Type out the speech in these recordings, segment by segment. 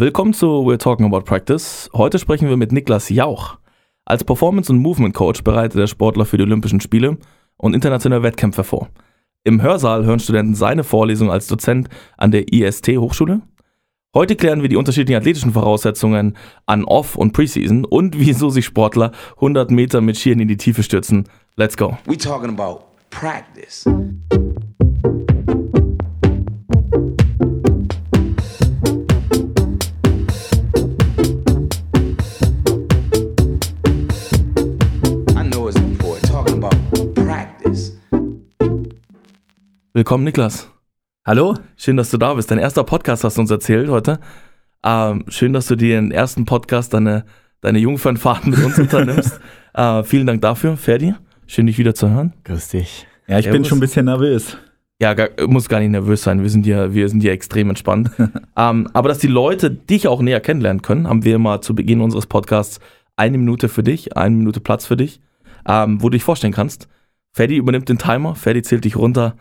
Willkommen zu We're Talking About Practice. Heute sprechen wir mit Niklas Jauch. Als Performance- und Movement-Coach bereitet der Sportler für die Olympischen Spiele und internationale Wettkämpfe vor. Im Hörsaal hören Studenten seine Vorlesung als Dozent an der IST-Hochschule. Heute klären wir die unterschiedlichen athletischen Voraussetzungen an Off- und Preseason und wieso sich Sportler 100 Meter mit Skiern in die Tiefe stürzen. Let's go. We talking about practice. Willkommen, Niklas. Hallo? Schön, dass du da bist. Dein erster Podcast hast du uns erzählt heute. Ähm, schön, dass du dir den ersten Podcast deine, deine Jungfernfahrt mit uns unternimmst. äh, vielen Dank dafür, Ferdi. Schön, dich wieder zu hören. Grüß dich. Ja, ich Servus. bin schon ein bisschen nervös. Ja, gar, muss gar nicht nervös sein. Wir sind ja, wir sind ja extrem entspannt. ähm, aber dass die Leute dich auch näher kennenlernen können, haben wir mal zu Beginn unseres Podcasts eine Minute für dich, eine Minute Platz für dich, ähm, wo du dich vorstellen kannst. Ferdi übernimmt den Timer, Ferdi zählt dich runter.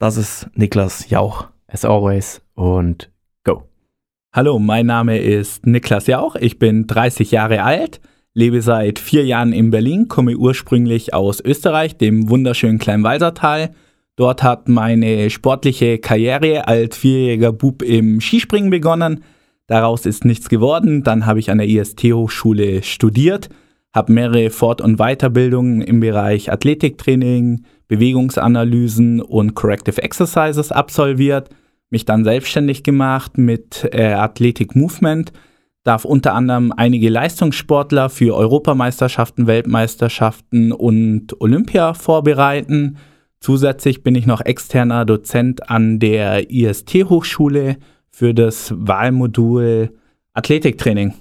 Das ist Niklas Jauch. As always und go. Hallo, mein Name ist Niklas Jauch. Ich bin 30 Jahre alt, lebe seit vier Jahren in Berlin, komme ursprünglich aus Österreich, dem wunderschönen Kleinwalsertal. Dort hat meine sportliche Karriere als vierjähriger Bub im Skispringen begonnen. Daraus ist nichts geworden. Dann habe ich an der IST-Hochschule studiert, habe mehrere Fort- und Weiterbildungen im Bereich Athletiktraining, Bewegungsanalysen und Corrective Exercises absolviert, mich dann selbstständig gemacht mit äh, Athletic Movement, darf unter anderem einige Leistungssportler für Europameisterschaften, Weltmeisterschaften und Olympia vorbereiten. Zusätzlich bin ich noch externer Dozent an der IST-Hochschule für das Wahlmodul Athletiktraining.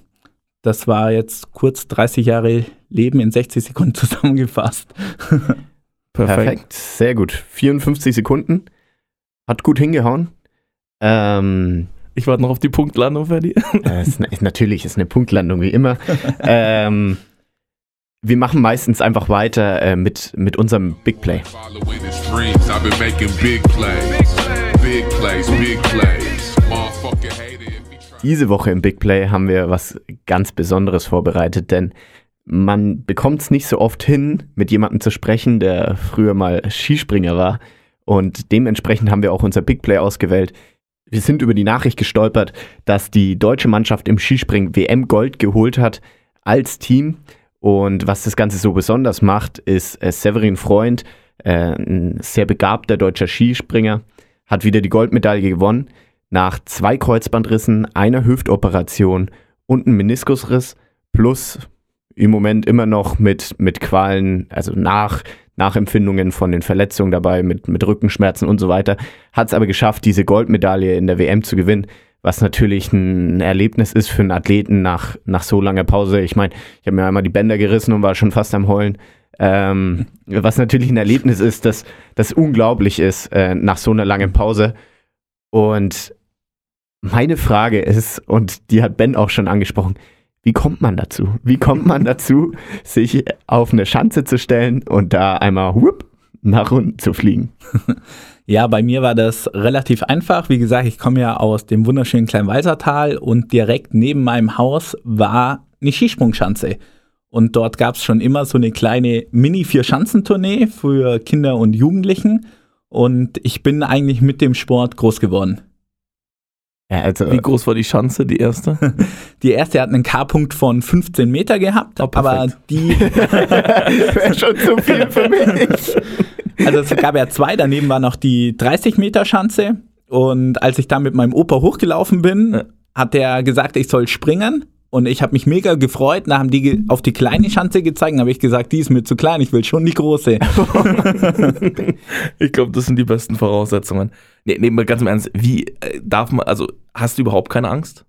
Das war jetzt kurz 30 Jahre Leben in 60 Sekunden zusammengefasst. Perfekt. Sehr gut. 54 Sekunden. Hat gut hingehauen. Ähm, Ich warte noch auf die Punktlandung, Ferdi. äh, ist, ist, natürlich ist eine Punktlandung wie immer. ähm, wir machen meistens einfach weiter äh, mit, mit unserem Big Play. Diese Woche im Big Play haben wir was ganz Besonderes vorbereitet, denn man bekommt es nicht so oft hin, mit jemandem zu sprechen, der früher mal Skispringer war. Und dementsprechend haben wir auch unser Big Play ausgewählt. Wir sind über die Nachricht gestolpert, dass die deutsche Mannschaft im Skispringen WM Gold geholt hat als Team. Und was das Ganze so besonders macht, ist äh, Severin Freund, äh, ein sehr begabter deutscher Skispringer, hat wieder die Goldmedaille gewonnen nach zwei Kreuzbandrissen, einer Hüftoperation und einem Meniskusriss plus im Moment immer noch mit, mit Qualen, also nach, Nachempfindungen von den Verletzungen dabei, mit, mit Rückenschmerzen und so weiter, hat es aber geschafft, diese Goldmedaille in der WM zu gewinnen, was natürlich ein Erlebnis ist für einen Athleten nach, nach so langer Pause. Ich meine, ich habe mir einmal die Bänder gerissen und war schon fast am Heulen. Ähm, was natürlich ein Erlebnis ist, das, das unglaublich ist äh, nach so einer langen Pause. Und meine Frage ist, und die hat Ben auch schon angesprochen, wie kommt man dazu? Wie kommt man dazu, sich auf eine Schanze zu stellen und da einmal whoop, nach unten zu fliegen? Ja, bei mir war das relativ einfach. Wie gesagt, ich komme ja aus dem wunderschönen Kleinwalsertal und direkt neben meinem Haus war eine Skisprungschanze. Und dort gab es schon immer so eine kleine Mini-Vier-Schanzentournee für Kinder und Jugendlichen. Und ich bin eigentlich mit dem Sport groß geworden. Ja, also, Wie groß war die Chance, die erste? Die erste hat einen K-Punkt von 15 Meter gehabt, Oh, aber die, wäre schon zu viel für mich. also es gab ja zwei, daneben war noch die 30 Meter Schanze. Und als ich da mit meinem Opa hochgelaufen bin, Ja. hat er gesagt, ich soll springen. Und ich habe mich mega gefreut. Da haben die auf die kleine Schanze gezeigt. Habe ich gesagt, die ist mir zu klein, ich will schon die große. Ich glaube, das sind die besten Voraussetzungen. Nee, nee, mal ganz im Ernst, wie äh, darf man, also hast du überhaupt keine Angst?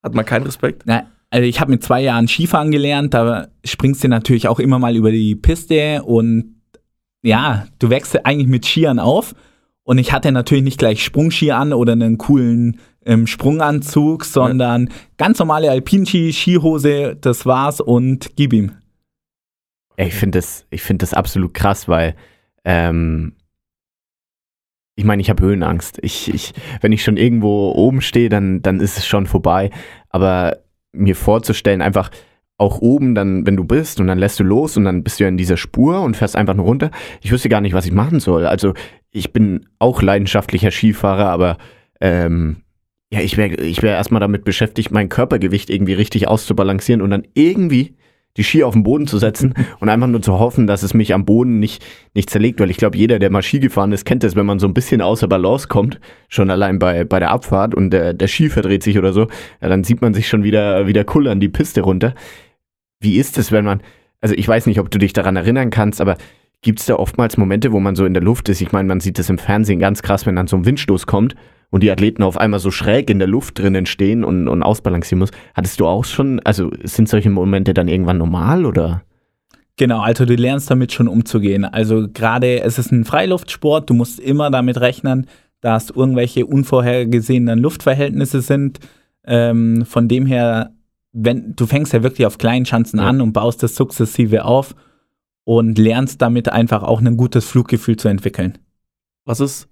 Hat man keinen Respekt? Na, also ich habe mit zwei Jahren Skifahren gelernt. Da springst du natürlich auch immer mal über die Piste. Und ja, du wächst eigentlich mit Skiern auf. Und ich hatte natürlich nicht gleich Sprungski an oder einen coolen ähm, Sprunganzug, sondern ganz normale Alpinski, Skihose, das war's und gib ihm. Ich finde das, ich find das absolut krass, weil ähm, ich meine, ich habe Höhenangst. Ich, ich, wenn ich schon irgendwo oben stehe, dann, dann ist es schon vorbei. Aber mir vorzustellen, einfach auch oben dann, wenn du bist und dann lässt du los und dann bist du ja in dieser Spur und fährst einfach nur runter. Ich wüsste gar nicht, was ich machen soll. Also ich bin auch leidenschaftlicher Skifahrer, aber ähm, ja, ich wäre ich wär erstmal damit beschäftigt, mein Körpergewicht irgendwie richtig auszubalancieren und dann irgendwie die Ski auf den Boden zu setzen und einfach nur zu hoffen, dass es mich am Boden nicht, nicht zerlegt, weil ich glaube, jeder, der mal Ski gefahren ist, kennt das, wenn man so ein bisschen außer Balance kommt, schon allein bei, bei der Abfahrt und der, der Ski verdreht sich oder so, ja, dann sieht man sich schon wieder, wieder kullern die Piste runter. Wie ist es, wenn man, also ich weiß nicht, ob du dich daran erinnern kannst, aber gibt es da oftmals Momente, wo man so in der Luft ist? Ich meine, man sieht das im Fernsehen ganz krass, wenn dann so ein Windstoß kommt und die Athleten auf einmal so schräg in der Luft drinnen stehen und, und ausbalancieren muss. Hattest du auch schon, also sind solche Momente dann irgendwann normal oder? Genau, also du lernst damit schon umzugehen. Also gerade es ist ein Freiluftsport, du musst immer damit rechnen, dass irgendwelche unvorhergesehenen Luftverhältnisse sind. Ähm, von dem her, wenn du fängst ja wirklich auf kleinen Schanzen Ja. an und baust das sukzessive auf und lernst damit einfach auch ein gutes Fluggefühl zu entwickeln. Was ist,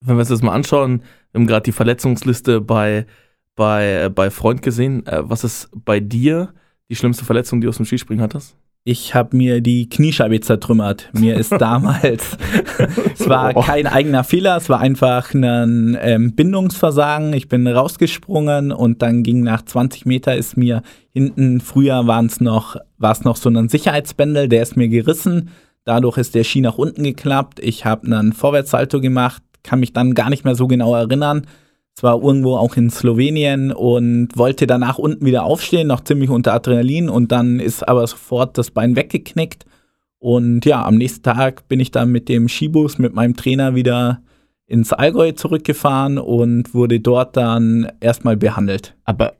wenn wir uns das mal anschauen, wir haben gerade die Verletzungsliste bei, bei, bei Freund gesehen. Äh, was ist bei dir die schlimmste Verletzung, die du aus dem Skispringen hattest? Ich habe mir die Kniescheibe zertrümmert. Mir ist damals, es war kein eigener Fehler, es war einfach ein ähm, Bindungsversagen. Ich bin rausgesprungen und dann ging nach 20 Meter ist mir hinten, früher waren es noch, war es noch so ein Sicherheitsbändel, der ist mir gerissen. Dadurch ist der Ski nach unten geklappt. Ich habe einen Vorwärtssalto gemacht, kann mich dann gar nicht mehr so genau erinnern. Es war irgendwo auch in Slowenien und wollte danach unten wieder aufstehen, noch ziemlich unter Adrenalin und dann ist aber sofort das Bein weggeknickt. Und ja, am nächsten Tag bin ich dann mit dem Skibus mit meinem Trainer wieder ins Allgäu zurückgefahren und wurde dort dann erstmal behandelt. Aber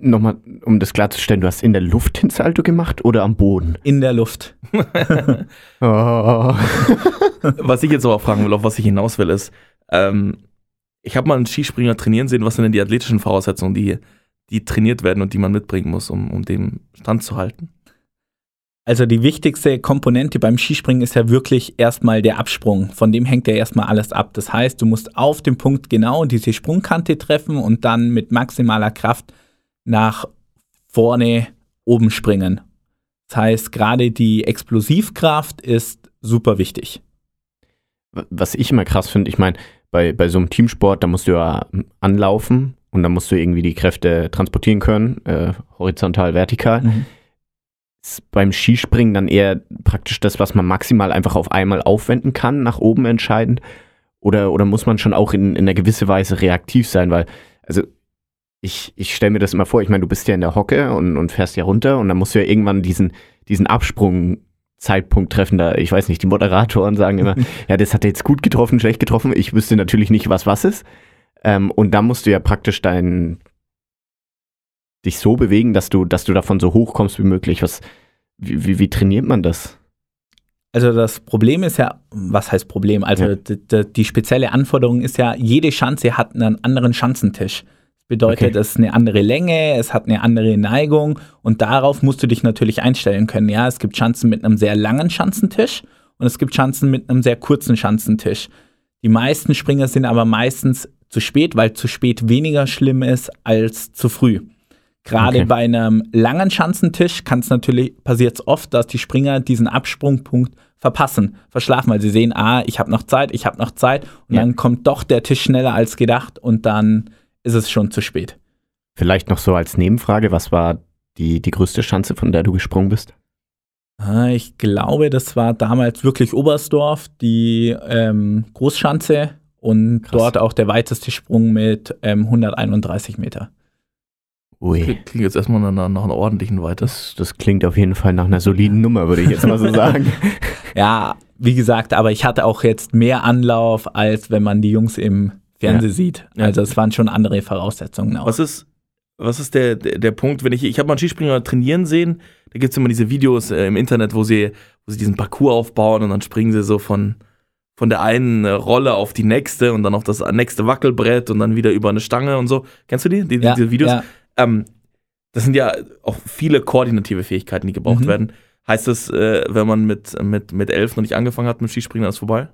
nochmal, um das klarzustellen, du hast in der Luft den Salto gemacht oder am Boden? In der Luft. Oh. Was ich jetzt aber fragen will, auf was ich hinaus will, ist, ähm, ich habe mal einen Skispringer trainieren sehen, was sind denn die athletischen Voraussetzungen, die, die trainiert werden und die man mitbringen muss, um, um den Stand zu halten? Also die wichtigste Komponente beim Skispringen ist ja wirklich erstmal der Absprung. Von dem hängt ja erstmal alles ab. Das heißt, du musst auf dem Punkt genau diese Sprungkante treffen und dann mit maximaler Kraft nach vorne oben springen. Das heißt, gerade die Explosivkraft ist super wichtig. Was ich immer krass finde, ich meine, bei, bei so einem Teamsport, da musst du ja anlaufen und dann musst du irgendwie die Kräfte transportieren können, äh, horizontal, vertikal. Ist beim Skispringen dann eher praktisch das, was man maximal einfach auf einmal aufwenden kann, nach oben entscheidend? Oder, oder muss man schon auch in, in einer gewissen Weise reaktiv sein? Weil, also ich, ich stelle mir das immer vor, ich meine, du bist ja in der Hocke und, und fährst ja runter und dann musst du ja irgendwann diesen, diesen Absprungzeitpunkt treffen. Da, ich weiß nicht, die Moderatoren sagen immer, ja, das hat jetzt gut getroffen, schlecht getroffen. Ich wüsste natürlich nicht, was was ist. Ähm, und da musst du ja praktisch dein, dich so bewegen, dass du, dass du davon so hoch kommst wie möglich. Was, wie, wie, wie trainiert man das? Also das Problem ist ja, was heißt Problem? Also Ja. d- d- die spezielle Anforderung ist ja, jede Schanze hat einen anderen Schanzentisch. Bedeutet, Okay. es ist eine andere Länge, es hat eine andere Neigung und darauf musst du dich natürlich einstellen können. Ja, es gibt Schanzen mit einem sehr langen Schanzentisch und es gibt Schanzen mit einem sehr kurzen Schanzentisch. Die meisten Springer sind aber meistens zu spät, weil zu spät weniger schlimm ist als zu früh. Gerade Okay. bei einem langen Schanzentisch kann es natürlich, passiert es oft, dass die Springer diesen Absprungpunkt verpassen, verschlafen, weil sie sehen, ah, ich habe noch Zeit, ich habe noch Zeit und Ja. dann kommt doch der Tisch schneller als gedacht und dann ist es schon zu spät. Vielleicht noch so als Nebenfrage, was war die, die größte Schanze, von der du gesprungen bist? Ah, Ich glaube, das war damals wirklich Oberstdorf, die ähm, Großschanze und Krass. dort auch der weiteste Sprung mit ähm, 131 Meter. Ui. Klingt klingt jetzt erstmal nach, nach einer ordentlichen Weite. Das, das klingt auf jeden Fall nach einer soliden Nummer, würde ich jetzt mal so sagen. Ja, wie gesagt, aber ich hatte auch jetzt mehr Anlauf, als wenn man die Jungs im Fernsehen sieht. Ja. Also es waren schon andere Voraussetzungen auch. Was ist, was ist der, der, der Punkt, wenn ich, ich habe mal einen Skispringer trainieren sehen, da gibt es immer diese Videos äh, im Internet, wo sie, wo sie diesen Parcours aufbauen und dann springen sie so von, von der einen äh, Rolle auf die nächste und dann auf das nächste Wackelbrett und dann wieder über eine Stange und so. Kennst du die, die ja, diese Videos? Ja, Ähm, das sind ja auch viele koordinative Fähigkeiten, die gebraucht Mhm. werden. Heißt das, äh, wenn man mit, mit, mit elf noch nicht angefangen hat mit Skispringen, dann ist vorbei?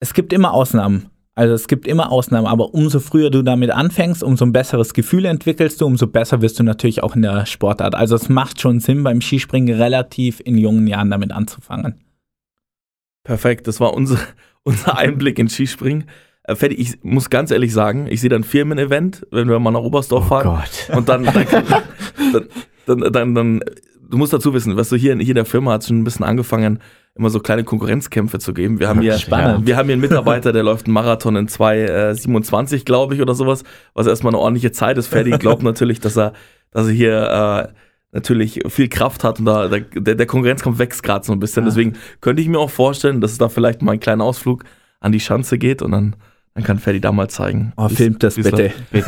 Es gibt immer Ausnahmen. Also es gibt immer Ausnahmen, aber umso früher du damit anfängst, umso ein besseres Gefühl entwickelst du, umso besser wirst du natürlich auch in der Sportart. Also es macht schon Sinn, beim Skispringen relativ in jungen Jahren damit anzufangen. Perfekt, das war unser, unser Einblick in Skispringen. Äh, Ferdi, ich muss ganz ehrlich sagen, ich sehe dann Firmen-Event, wenn wir mal nach Oberstdorf Oh fahren. Gott. Und dann, dann, dann, dann, dann, dann, du musst dazu wissen, was du hier, in- hier in der Firma hat schon ein bisschen angefangen, immer so kleine Konkurrenzkämpfe zu geben. Wir haben hier, Spannend. wir haben hier einen Mitarbeiter, der läuft einen Marathon in 2,27, glaube ich, oder sowas, was erstmal eine ordentliche Zeit ist. Ferdi glaubt natürlich, dass er, dass er hier, äh, natürlich viel Kraft hat und da, der, der Konkurrenzkampf wächst gerade so ein bisschen. Deswegen könnte ich mir auch vorstellen, dass es da vielleicht mal ein kleiner Ausflug an die Schanze geht und dann, dann kann Ferdi da mal zeigen. Oh, filmt das bitte. das,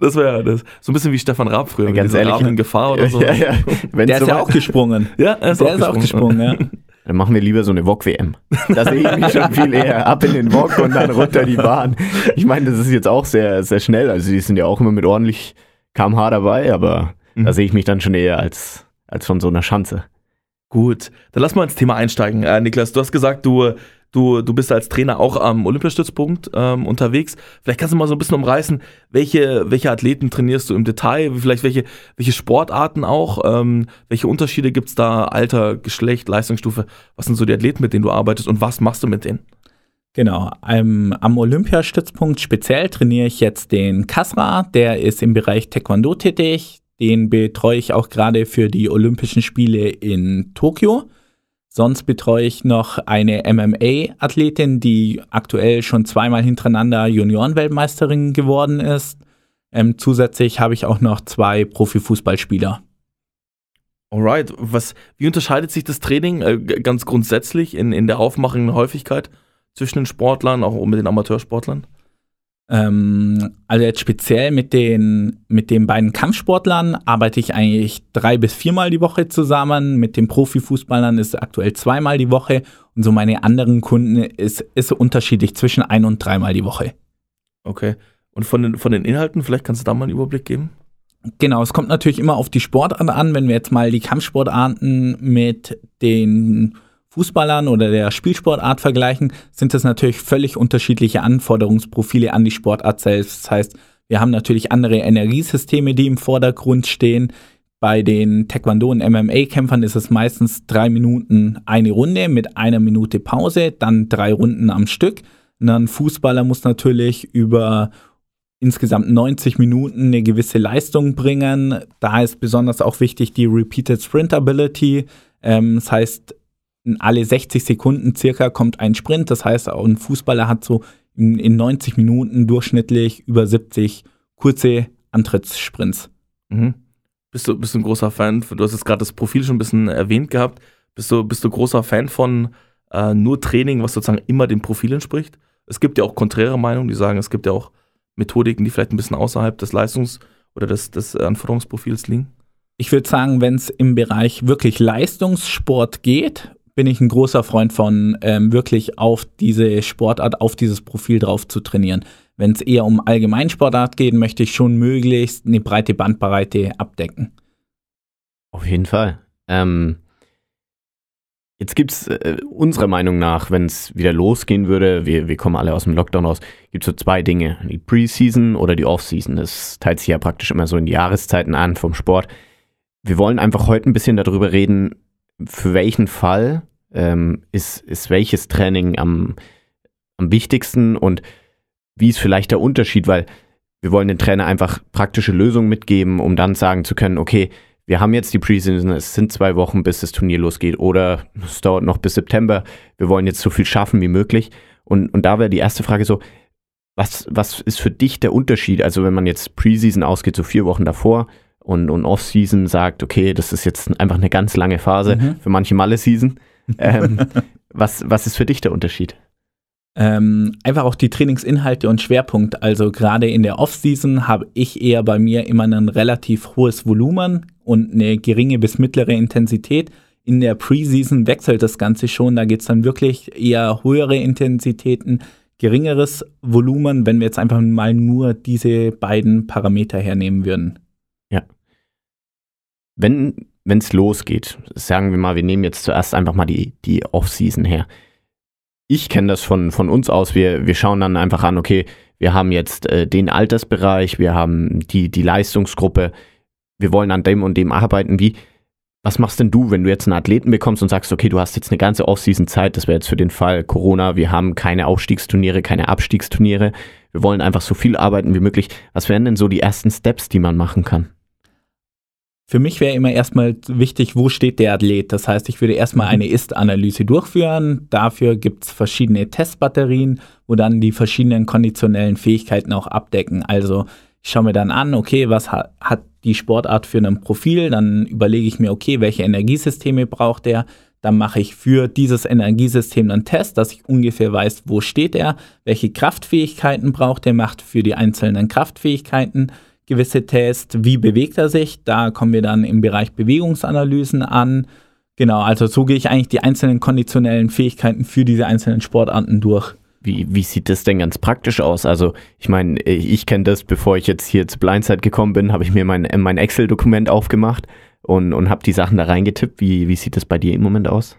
das wäre das. So ein bisschen wie Stefan Raab früher, mit Ganz ehrlich, Raben in Gefahr oder so. Ja, ja. Der ist ja soweit- auch gesprungen. Ja, er ist Der auch ist auch gesprungen. gesprungen, ja. Dann machen wir lieber so eine VOG-WM. Da sehe ich mich schon viel eher. Ab in den VOG und dann runter die Bahn. Ich meine, das ist jetzt auch sehr, sehr schnell. Also die sind ja auch immer mit ordentlich kmh dabei, aber Mhm. da sehe ich mich dann schon eher als, als von so einer Schanze. Gut, dann lass mal ins Thema einsteigen. Äh, Niklas, du hast gesagt, du, du, du bist als Trainer auch am Olympiastützpunkt ähm, unterwegs. Vielleicht kannst du mal so ein bisschen umreißen, welche, welche Athleten trainierst du im Detail, vielleicht welche, welche Sportarten auch, ähm, welche Unterschiede gibt es da, Alter, Geschlecht, Leistungsstufe, was sind so die Athleten, mit denen du arbeitest und was machst du mit denen? Genau, ähm, am Olympiastützpunkt speziell trainiere ich jetzt den Kasra, der ist im Bereich Taekwondo tätig. Den betreue ich auch gerade für die Olympischen Spiele in Tokio. Sonst betreue ich noch eine MMA-Athletin, die aktuell schon zweimal hintereinander Juniorenweltmeisterin geworden ist. Ähm, zusätzlich habe ich auch noch zwei Profifußballspieler. Alright, was, wie unterscheidet sich das Training äh, ganz grundsätzlich in, in der aufmachenden Häufigkeit zwischen den Sportlern, auch mit den Amateursportlern? Ähm, also jetzt speziell mit den, mit den beiden Kampfsportlern arbeite ich eigentlich drei bis viermal die Woche zusammen. Mit den Profifußballern ist es aktuell zweimal die Woche. Und so meine anderen Kunden ist, ist unterschiedlich zwischen ein und dreimal die Woche. Okay. Und von den, von den Inhalten, vielleicht kannst du da mal einen Überblick geben? Genau, es kommt natürlich immer auf die Sportart an. Wenn wir jetzt mal die Kampfsportarten mit den Fußballern oder der Spielsportart vergleichen, sind das natürlich völlig unterschiedliche Anforderungsprofile an die Sportart selbst. Das heißt, wir haben natürlich andere Energiesysteme, die im Vordergrund stehen. Bei den Taekwondo- und MMA-Kämpfern ist es meistens drei Minuten eine Runde mit einer Minute Pause, dann drei Runden am Stück. Und dann Fußballer muss natürlich über insgesamt 90 Minuten eine gewisse Leistung bringen. Da ist besonders auch wichtig die Repeated Sprint Ability. Ähm, das heißt, alle 60 Sekunden circa kommt ein Sprint. Das heißt, auch ein Fußballer hat so in, in 90 Minuten durchschnittlich über 70 kurze Antrittssprints. Mhm. Bist, du, bist du ein großer Fan, du hast jetzt gerade das Profil schon ein bisschen erwähnt gehabt, bist du, bist du großer Fan von äh, nur Training, was sozusagen immer dem Profil entspricht? Es gibt ja auch konträre Meinungen, die sagen, es gibt ja auch Methodiken, die vielleicht ein bisschen außerhalb des Leistungs- oder des, des Anforderungsprofils liegen. Ich würde sagen, wenn es im Bereich wirklich Leistungssport geht, bin ich ein großer Freund von, ähm, wirklich auf diese Sportart, auf dieses Profil drauf zu trainieren. Wenn es eher um Allgemeinsportart geht, möchte ich schon möglichst eine breite Bandbreite abdecken. Auf jeden Fall. Ähm, jetzt gibt es äh, unserer Meinung nach, wenn es wieder losgehen würde, wir, wir kommen alle aus dem Lockdown raus, gibt es so zwei Dinge. Die Preseason oder die Offseason. Das teilt sich ja praktisch immer so in die Jahreszeiten an vom Sport. Wir wollen einfach heute ein bisschen darüber reden, für welchen Fall ähm, ist, ist welches Training am, am wichtigsten und wie ist vielleicht der Unterschied, weil wir wollen den Trainer einfach praktische Lösungen mitgeben, um dann sagen zu können, okay, wir haben jetzt die Preseason, es sind zwei Wochen, bis das Turnier losgeht oder es dauert noch bis September, wir wollen jetzt so viel schaffen wie möglich. Und, und da wäre die erste Frage so, was, was ist für dich der Unterschied? Also wenn man jetzt Preseason ausgeht, so vier Wochen davor und, und Offseason sagt, okay, das ist jetzt einfach eine ganz lange Phase, Mhm. für manche Malle-Season. Ähm, was, was ist für dich der Unterschied? Ähm, einfach auch die Trainingsinhalte und Schwerpunkt. Also gerade in der Offseason habe ich eher bei mir immer ein relativ hohes Volumen und eine geringe bis mittlere Intensität. In der Preseason wechselt das Ganze schon. Da geht es dann wirklich eher höhere Intensitäten, geringeres Volumen, wenn wir jetzt einfach mal nur diese beiden Parameter hernehmen würden. Wenn es losgeht, sagen wir mal, wir nehmen jetzt zuerst einfach mal die, die Off-Season her. ich kenne das von, von uns aus. Wir, wir schauen dann einfach an, okay, wir haben jetzt äh, den Altersbereich, wir haben die, die Leistungsgruppe, wir wollen an dem und dem arbeiten. Wie, was machst denn du, wenn du jetzt einen Athleten bekommst und sagst, okay, du hast jetzt eine ganze Offseason-Zeit, das wäre jetzt für den Fall Corona, wir haben keine Aufstiegsturniere, keine Abstiegsturniere, wir wollen einfach so viel arbeiten wie möglich. Was wären denn so die ersten Steps, die man machen kann? Für mich wäre immer erstmal wichtig, wo steht der Athlet. Das heißt, ich würde erstmal eine Ist-Analyse durchführen. Dafür gibt es verschiedene Testbatterien, wo dann die verschiedenen konditionellen Fähigkeiten auch abdecken. Also ich schaue mir dann an, okay, was hat, hat die Sportart für ein Profil? Dann überlege ich mir, okay, welche Energiesysteme braucht er? Dann mache ich für dieses Energiesystem einen Test, dass ich ungefähr weiß, wo steht er, welche Kraftfähigkeiten braucht er, macht für die einzelnen Kraftfähigkeiten gewisse Tests, wie bewegt er sich. Da kommen wir dann im Bereich Bewegungsanalysen an. Genau, also so gehe ich eigentlich die einzelnen konditionellen Fähigkeiten für diese einzelnen Sportarten durch. Wie, wie sieht das denn ganz praktisch aus? Also, ich meine, ich kenne das, bevor ich jetzt hier zu Blindside gekommen bin, habe ich mir mein, mein Excel-Dokument aufgemacht und, und habe die Sachen da reingetippt. Wie, wie sieht das bei dir im Moment aus?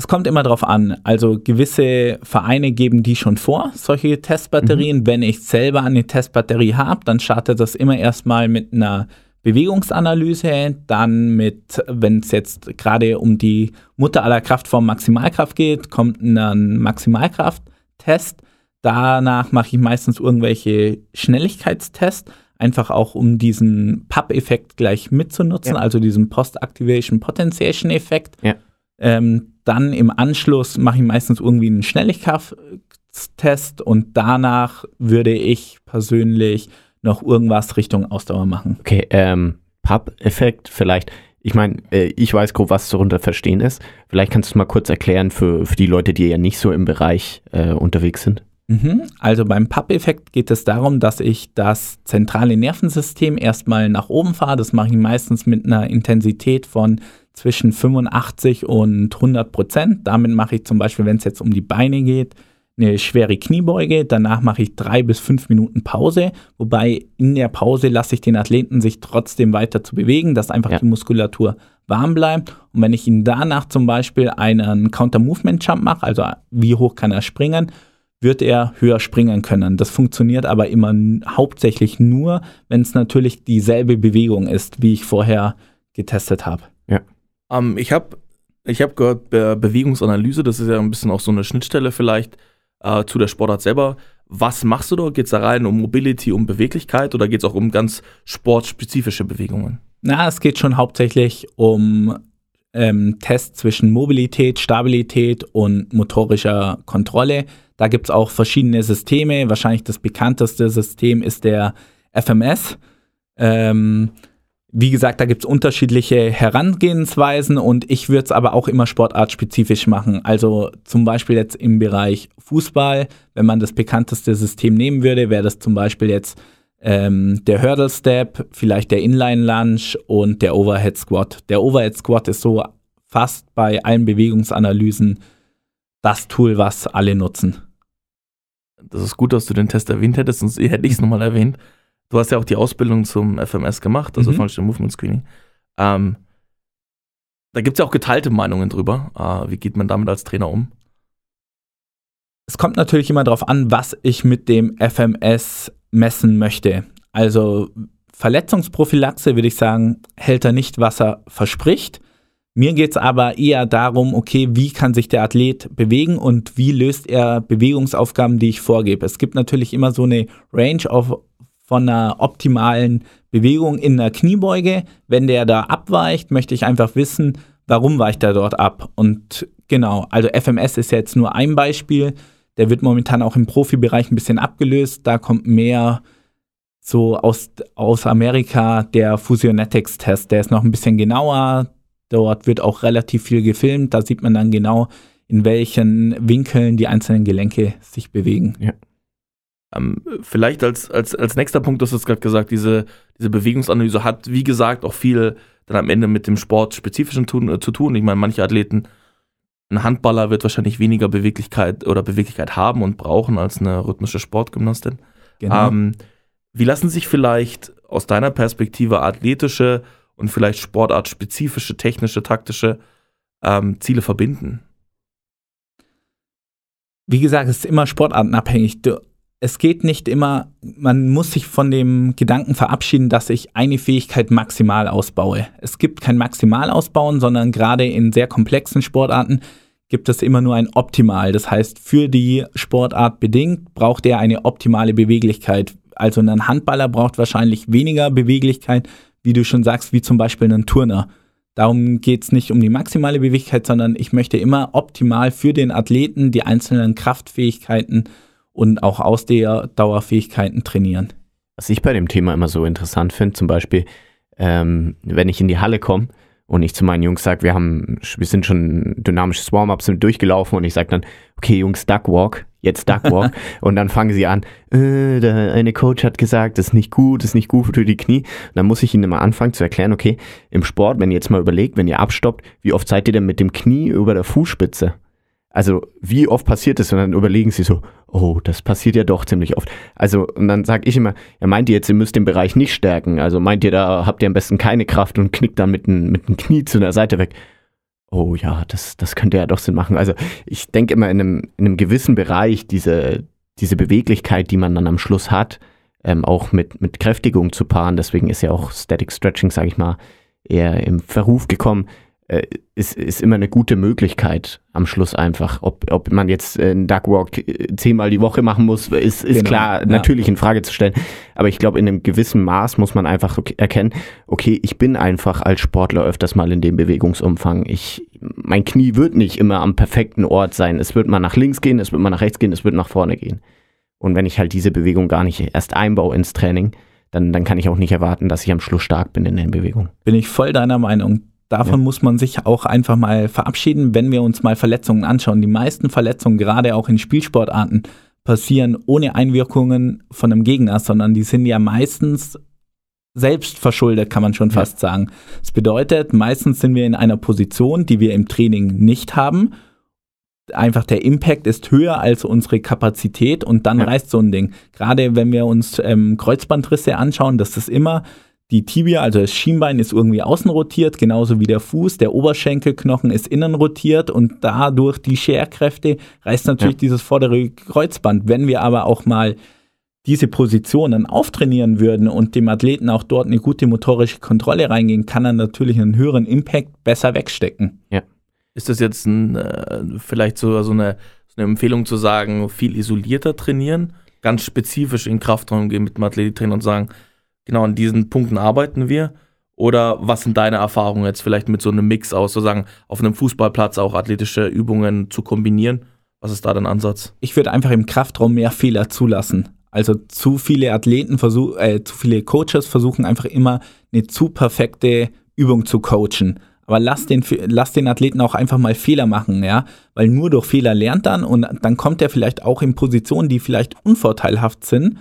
Es kommt immer drauf an. Also gewisse Vereine geben die schon vor, solche Testbatterien. Mhm. Wenn ich selber eine Testbatterie habe, dann startet das immer erstmal mit einer Bewegungsanalyse, dann mit, wenn es jetzt gerade um die Mutter aller Kraftformen Maximalkraft geht, kommt ein Maximalkrafttest. Danach mache ich meistens irgendwelche Schnelligkeitstests, einfach auch um diesen PUP-Effekt gleich mitzunutzen, ja. also diesen Post-Activation Potentiation Effekt. Ja. Ähm, dann im Anschluss mache ich meistens irgendwie einen Schnelligkeitstest und danach würde ich persönlich noch irgendwas Richtung Ausdauer machen. Okay, ähm, Pub-Effekt vielleicht. Ich meine, äh, ich weiß grob, was darunter verstehen ist. Vielleicht kannst du es mal kurz erklären für, für die Leute, die ja nicht so im Bereich äh, unterwegs sind. Mhm. Also beim PAP-Effekt geht es darum, dass ich das zentrale Nervensystem erstmal nach oben fahre. Das mache ich meistens mit einer Intensität von zwischen 85 und 100 Prozent. Damit mache ich zum Beispiel, wenn es jetzt um die Beine geht, eine schwere Kniebeuge. Danach mache ich drei bis fünf Minuten Pause, wobei in der Pause lasse ich den Athleten sich trotzdem weiter zu bewegen, dass einfach ja. die Muskulatur warm bleibt. Und wenn ich ihn danach zum Beispiel einen Counter-Movement-Jump mache, also wie hoch kann er springen, wird er höher springen können. Das funktioniert aber immer hauptsächlich nur, wenn es natürlich dieselbe Bewegung ist, wie ich vorher getestet habe. Ja. Ähm, ich habe ich hab gehört, Be Bewegungsanalyse, das ist ja ein bisschen auch so eine Schnittstelle vielleicht äh, zu der Sportart selber. Was machst du da? Geht es da rein um Mobility, um Beweglichkeit oder geht es auch um ganz sportspezifische Bewegungen? Na, es geht schon hauptsächlich um ähm, Tests zwischen Mobilität, Stabilität und motorischer Kontrolle. Da gibt es auch verschiedene Systeme. Wahrscheinlich das bekannteste System ist der FMS. Ähm, wie gesagt, da gibt es unterschiedliche Herangehensweisen und ich würde es aber auch immer sportartspezifisch machen. Also zum Beispiel jetzt im Bereich Fußball, wenn man das bekannteste System nehmen würde, wäre das zum Beispiel jetzt ähm, der Hurdle Step, vielleicht der Inline Lunge und der Overhead Squat. Der Overhead Squat ist so fast bei allen Bewegungsanalysen das Tool, was alle nutzen. Das ist gut, dass du den Test erwähnt hättest, sonst hätte ich es nochmal erwähnt. Du hast ja auch die Ausbildung zum FMS gemacht, also mhm. Functional Movement Screening. Ähm, da gibt es ja auch geteilte Meinungen drüber. Äh, wie geht man damit als Trainer um? Es kommt natürlich immer darauf an, was ich mit dem FMS messen möchte. Also Verletzungsprophylaxe würde ich sagen, hält er nicht, was er verspricht. Mir geht es aber eher darum, okay, wie kann sich der Athlet bewegen und wie löst er Bewegungsaufgaben, die ich vorgebe. Es gibt natürlich immer so eine Range of von einer optimalen Bewegung in der Kniebeuge. Wenn der da abweicht, möchte ich einfach wissen, warum weicht er dort ab. Und genau, also FMS ist jetzt nur ein Beispiel. Der wird momentan auch im Profibereich ein bisschen abgelöst. Da kommt mehr so aus, aus Amerika der Fusionetics-Test. Der ist noch ein bisschen genauer. Dort wird auch relativ viel gefilmt. Da sieht man dann genau, in welchen Winkeln die einzelnen Gelenke sich bewegen. Ja. Ähm, vielleicht als, als, als nächster Punkt, du hast es gerade gesagt, diese, diese Bewegungsanalyse hat, wie gesagt, auch viel dann am Ende mit dem Sportspezifischen tun, äh, zu tun. Ich meine, manche Athleten, ein Handballer wird wahrscheinlich weniger Beweglichkeit oder Beweglichkeit haben und brauchen als eine rhythmische Sportgymnastin. Genau. Ähm, wie lassen sich vielleicht aus deiner Perspektive athletische und vielleicht sportartspezifische, technische, taktische ähm, Ziele verbinden? wie gesagt, es ist immer sportartenabhängig. Du, es geht nicht immer, man muss sich von dem Gedanken verabschieden, dass ich eine Fähigkeit maximal ausbaue. Es gibt kein Maximalausbauen, sondern gerade in sehr komplexen Sportarten gibt es immer nur ein Optimal. Das heißt, für die Sportart bedingt braucht er eine optimale Beweglichkeit. Also ein Handballer braucht wahrscheinlich weniger Beweglichkeit, wie du schon sagst, wie zum Beispiel ein Turner. Darum geht es nicht um die maximale Beweglichkeit, sondern ich möchte immer optimal für den Athleten die einzelnen Kraftfähigkeiten und auch Ausdauerfähigkeiten trainieren. Was ich bei dem Thema immer so interessant finde, zum Beispiel, ähm, wenn ich in die Halle komme und ich zu meinen Jungs sage, wir haben, wir sind schon dynamisches Warm-up, sind durchgelaufen und ich sage dann, okay Jungs, Duckwalk, jetzt Duckwalk und dann fangen sie an, äh, der eine Coach hat gesagt, das ist nicht gut, das ist nicht gut für die Knie. Und dann muss ich ihnen immer anfangen zu erklären, okay, im Sport, wenn ihr jetzt mal überlegt, wenn ihr abstoppt, wie oft seid ihr denn mit dem Knie über der Fußspitze? Also wie oft passiert das? Und dann überlegen sie so, oh, das passiert ja doch ziemlich oft. Also und dann sage ich immer, ja meint ihr jetzt, ihr müsst den Bereich nicht stärken? Also meint ihr, da habt ihr am besten keine Kraft und knickt dann mit dem mit dem Knie zu der Seite weg? Oh ja, das, das könnte ja doch Sinn machen. Also ich denke immer in einem, in einem gewissen Bereich diese, diese Beweglichkeit, die man dann am Schluss hat, ähm, auch mit, mit Kräftigung zu paaren. Deswegen ist ja auch Static Stretching, sage ich mal, eher im Verruf gekommen äh, ist, ist immer eine gute Möglichkeit am Schluss einfach. Ob, ob man jetzt einen Duckwalk äh, zehnmal die Woche machen muss, ist, ist Genau, klar ja. natürlich in Frage zu stellen. Aber ich glaube, in einem gewissen Maß muss man einfach erkennen, okay, ich bin einfach als Sportler öfters mal in dem Bewegungsumfang. Ich, mein Knie wird nicht immer am perfekten Ort sein. Es wird mal nach links gehen, es wird mal nach rechts gehen, es wird nach vorne gehen. Und wenn ich halt diese Bewegung gar nicht erst einbaue ins Training, dann, dann kann ich auch nicht erwarten, dass ich am Schluss stark bin in den Bewegungen. Bin ich voll deiner Meinung. Davon Ja. muss man sich auch einfach mal verabschieden, wenn wir uns mal Verletzungen anschauen. Die meisten Verletzungen, gerade auch in Spielsportarten, passieren ohne Einwirkungen von einem Gegner, sondern die sind ja meistens selbst verschuldet, kann man schon fast sagen. Das bedeutet, meistens sind wir in einer Position, die wir im Training nicht haben. Einfach der Impact ist höher als unsere Kapazität und dann Ja. reißt so ein Ding. Gerade wenn wir uns ähm, Kreuzbandrisse anschauen, das ist immer die Tibia, also das Schienbein ist irgendwie außen rotiert, genauso wie der Fuß. Der Oberschenkelknochen ist innen rotiert und dadurch die Scherkräfte reißt natürlich Ja. dieses vordere Kreuzband. Wenn wir aber auch mal diese Positionen auftrainieren würden und dem Athleten auch dort eine gute motorische Kontrolle reingehen, kann er natürlich einen höheren Impact besser wegstecken. Ist das jetzt ein, äh, vielleicht so, so, eine, so eine Empfehlung zu sagen, viel isolierter trainieren, ganz spezifisch in Kraftraum gehen mit dem Athletiktrainer und sagen, genau an diesen Punkten arbeiten wir? Oder was sind deine Erfahrungen jetzt vielleicht mit so einem Mix aus, sozusagen auf einem Fußballplatz auch athletische Übungen zu kombinieren? Was ist da dein Ansatz? Ich würde einfach im Kraftraum mehr Fehler zulassen. Also zu viele Athleten versuchen, äh, zu viele Coaches versuchen einfach immer eine zu perfekte Übung zu coachen. Aber lass den, lass den Athleten auch einfach mal Fehler machen, ja, weil nur durch Fehler lernt dann und dann kommt er vielleicht auch in Positionen, die vielleicht unvorteilhaft sind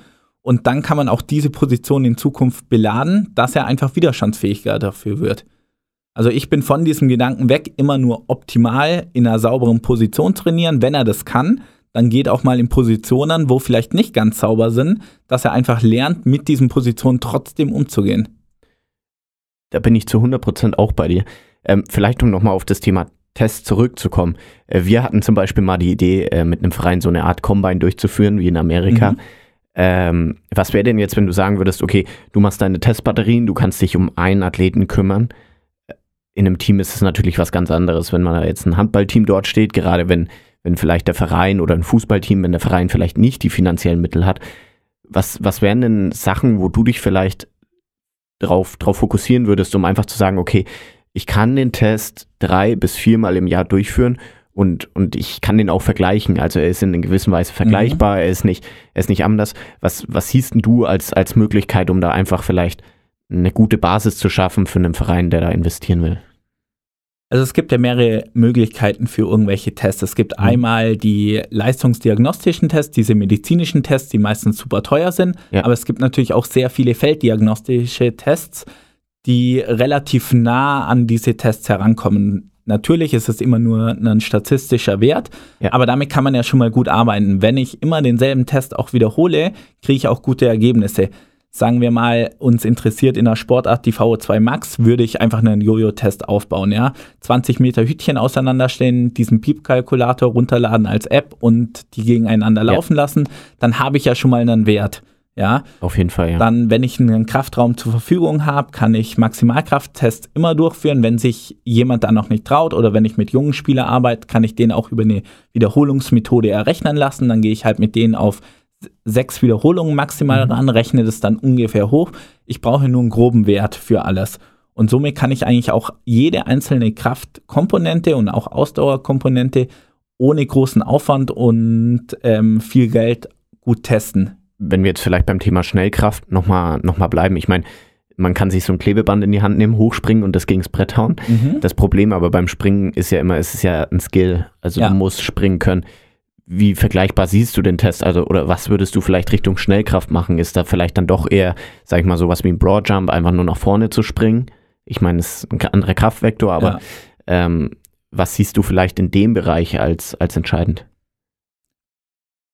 und dann kann man auch diese Position in Zukunft beladen, dass er einfach widerstandsfähiger dafür wird. Also ich bin von diesem Gedanken weg, immer nur optimal in einer sauberen Position trainieren. Wenn er das kann, dann geht auch mal in Positionen, wo vielleicht nicht ganz sauber sind, dass er einfach lernt, mit diesen Positionen trotzdem umzugehen. Da bin ich zu 100% auch bei dir. Ähm, vielleicht um nochmal auf das Thema Test zurückzukommen. Äh, wir hatten zum Beispiel mal die Idee, äh, mit einem Verein so eine Art Combine durchzuführen, wie in Amerika. Mhm. Ähm, was wäre denn jetzt, wenn du sagen würdest, okay, du machst deine Testbatterien, du kannst dich um einen Athleten kümmern. In einem Team ist es natürlich was ganz anderes, wenn man da jetzt ein Handballteam dort steht, gerade wenn, wenn vielleicht der Verein oder ein Fußballteam, wenn der Verein vielleicht nicht die finanziellen Mittel hat. Was, was wären denn Sachen, wo du dich vielleicht drauf, drauf fokussieren würdest, um einfach zu sagen, okay, ich kann den Test drei bis viermal im Jahr durchführen und, und ich kann den auch vergleichen. Also er ist in gewisser Weise vergleichbar, er ist nicht, er ist nicht anders. Was, was siehst denn du als, als Möglichkeit, um da einfach vielleicht eine gute Basis zu schaffen für einen Verein, der da investieren will? Also es gibt ja mehrere Möglichkeiten für irgendwelche Tests. Es gibt einmal die leistungsdiagnostischen Tests, diese medizinischen Tests, die meistens super teuer sind. Ja. Aber es gibt natürlich auch sehr viele felddiagnostische Tests, die relativ nah an diese Tests herankommen. Natürlich ist es immer nur ein statistischer Wert, Ja. aber damit kann man ja schon mal gut arbeiten. Wenn ich immer denselben Test auch wiederhole, kriege ich auch gute Ergebnisse. sagen wir mal, uns interessiert in der Sportart die VO2 Max, würde ich einfach einen Jojo-Test aufbauen, ja. 20 Meter Hütchen auseinanderstellen, diesen Piep-Kalkulator runterladen als App und die gegeneinander Ja. laufen lassen, dann habe ich ja schon mal einen Wert, ja. Auf jeden Fall, ja. Dann, wenn ich einen Kraftraum zur Verfügung habe, kann ich Maximalkrafttests immer durchführen. Wenn sich jemand da noch nicht traut oder wenn ich mit jungen Spielern arbeite, kann ich den auch über eine Wiederholungsmethode errechnen lassen. Dann gehe ich halt mit denen auf sechs Wiederholungen maximal ran, rechne das dann ungefähr hoch. Ich brauche nur einen groben Wert für alles. Und somit kann ich eigentlich auch jede einzelne Kraftkomponente und auch Ausdauerkomponente ohne großen Aufwand und ähm, viel Geld gut testen. Wenn wir jetzt vielleicht beim Thema Schnellkraft nochmal noch mal bleiben, ich meine, man kann sich so ein Klebeband in die Hand nehmen, hochspringen und das gegens Brett hauen. Das Problem aber beim Springen ist ja immer, es ist ja ein Skill, also Ja. du musst springen können. Wie vergleichbar siehst du den Test? Also, oder was würdest du vielleicht Richtung Schnellkraft machen? Ist da vielleicht dann doch eher, sag ich mal, sowas wie ein Broadjump, einfach nur nach vorne zu springen? Ich meine, es ist ein anderer Kraftvektor, aber Ja. ähm, was siehst du vielleicht in dem Bereich als, als entscheidend?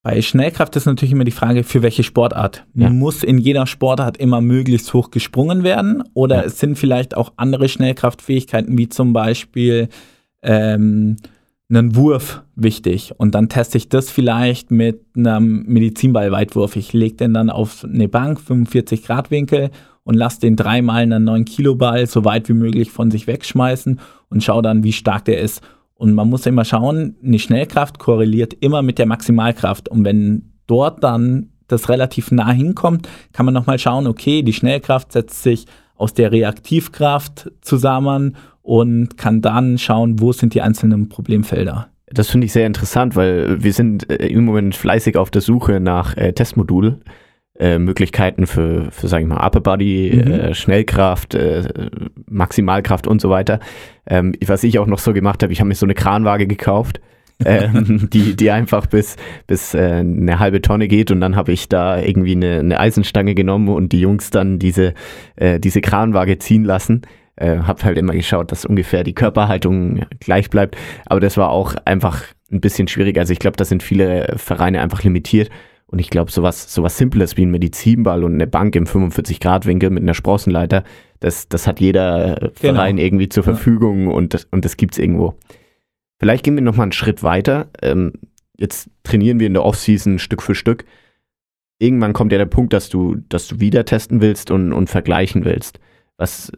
Bei Schnellkraft ist natürlich immer die Frage, für welche Sportart. Ja. Muss in jeder Sportart immer möglichst hoch gesprungen werden? Oder Ja. es sind vielleicht auch andere Schnellkraftfähigkeiten, wie zum Beispiel ähm, einen Wurf wichtig? Und dann teste ich das vielleicht mit einem Medizinballweitwurf. Ich lege den dann auf eine Bank, 45 Grad Winkel und lasse den dreimal einen 9 Kilo Ball so weit wie möglich von sich wegschmeißen und schaue dann, wie stark der ist. Und man muss immer schauen, eine Schnellkraft korreliert immer mit der Maximalkraft. Und wenn dort dann das relativ nah hinkommt, kann man nochmal schauen, okay, die Schnellkraft setzt sich aus der Reaktivkraft zusammen und kann dann schauen, wo sind die einzelnen Problemfelder. Das finde ich sehr interessant, weil wir sind äh, im Moment fleißig auf der Suche nach äh, Testmodul. Äh, Möglichkeiten für, für sage ich mal, Upper Body, Mhm. äh, Schnellkraft, äh, Maximalkraft und so weiter. Ähm, was ich auch noch so gemacht habe, ich habe mir so eine Kranwaage gekauft, ähm, die, die einfach bis, bis äh, eine halbe Tonne geht und dann habe ich da irgendwie eine, eine Eisenstange genommen und die Jungs dann diese, äh, diese Kranwaage ziehen lassen. Äh, hab halt immer geschaut, dass ungefähr die Körperhaltung gleich bleibt. Aber das war auch einfach ein bisschen schwierig. Also ich glaube, da sind viele Vereine einfach limitiert. Und ich glaube, sowas, sowas Simples wie ein Medizinball und eine Bank im 45-Grad-Winkel mit einer Sprossenleiter, das, das hat jeder äh, Genau. Verein irgendwie zur Ja. Verfügung und das, und das gibt's irgendwo. Vielleicht gehen wir nochmal einen Schritt weiter. Ähm, jetzt trainieren wir in der Offseason Stück für Stück. Irgendwann kommt ja der Punkt, dass du, dass du wieder testen willst und, und vergleichen willst. Was,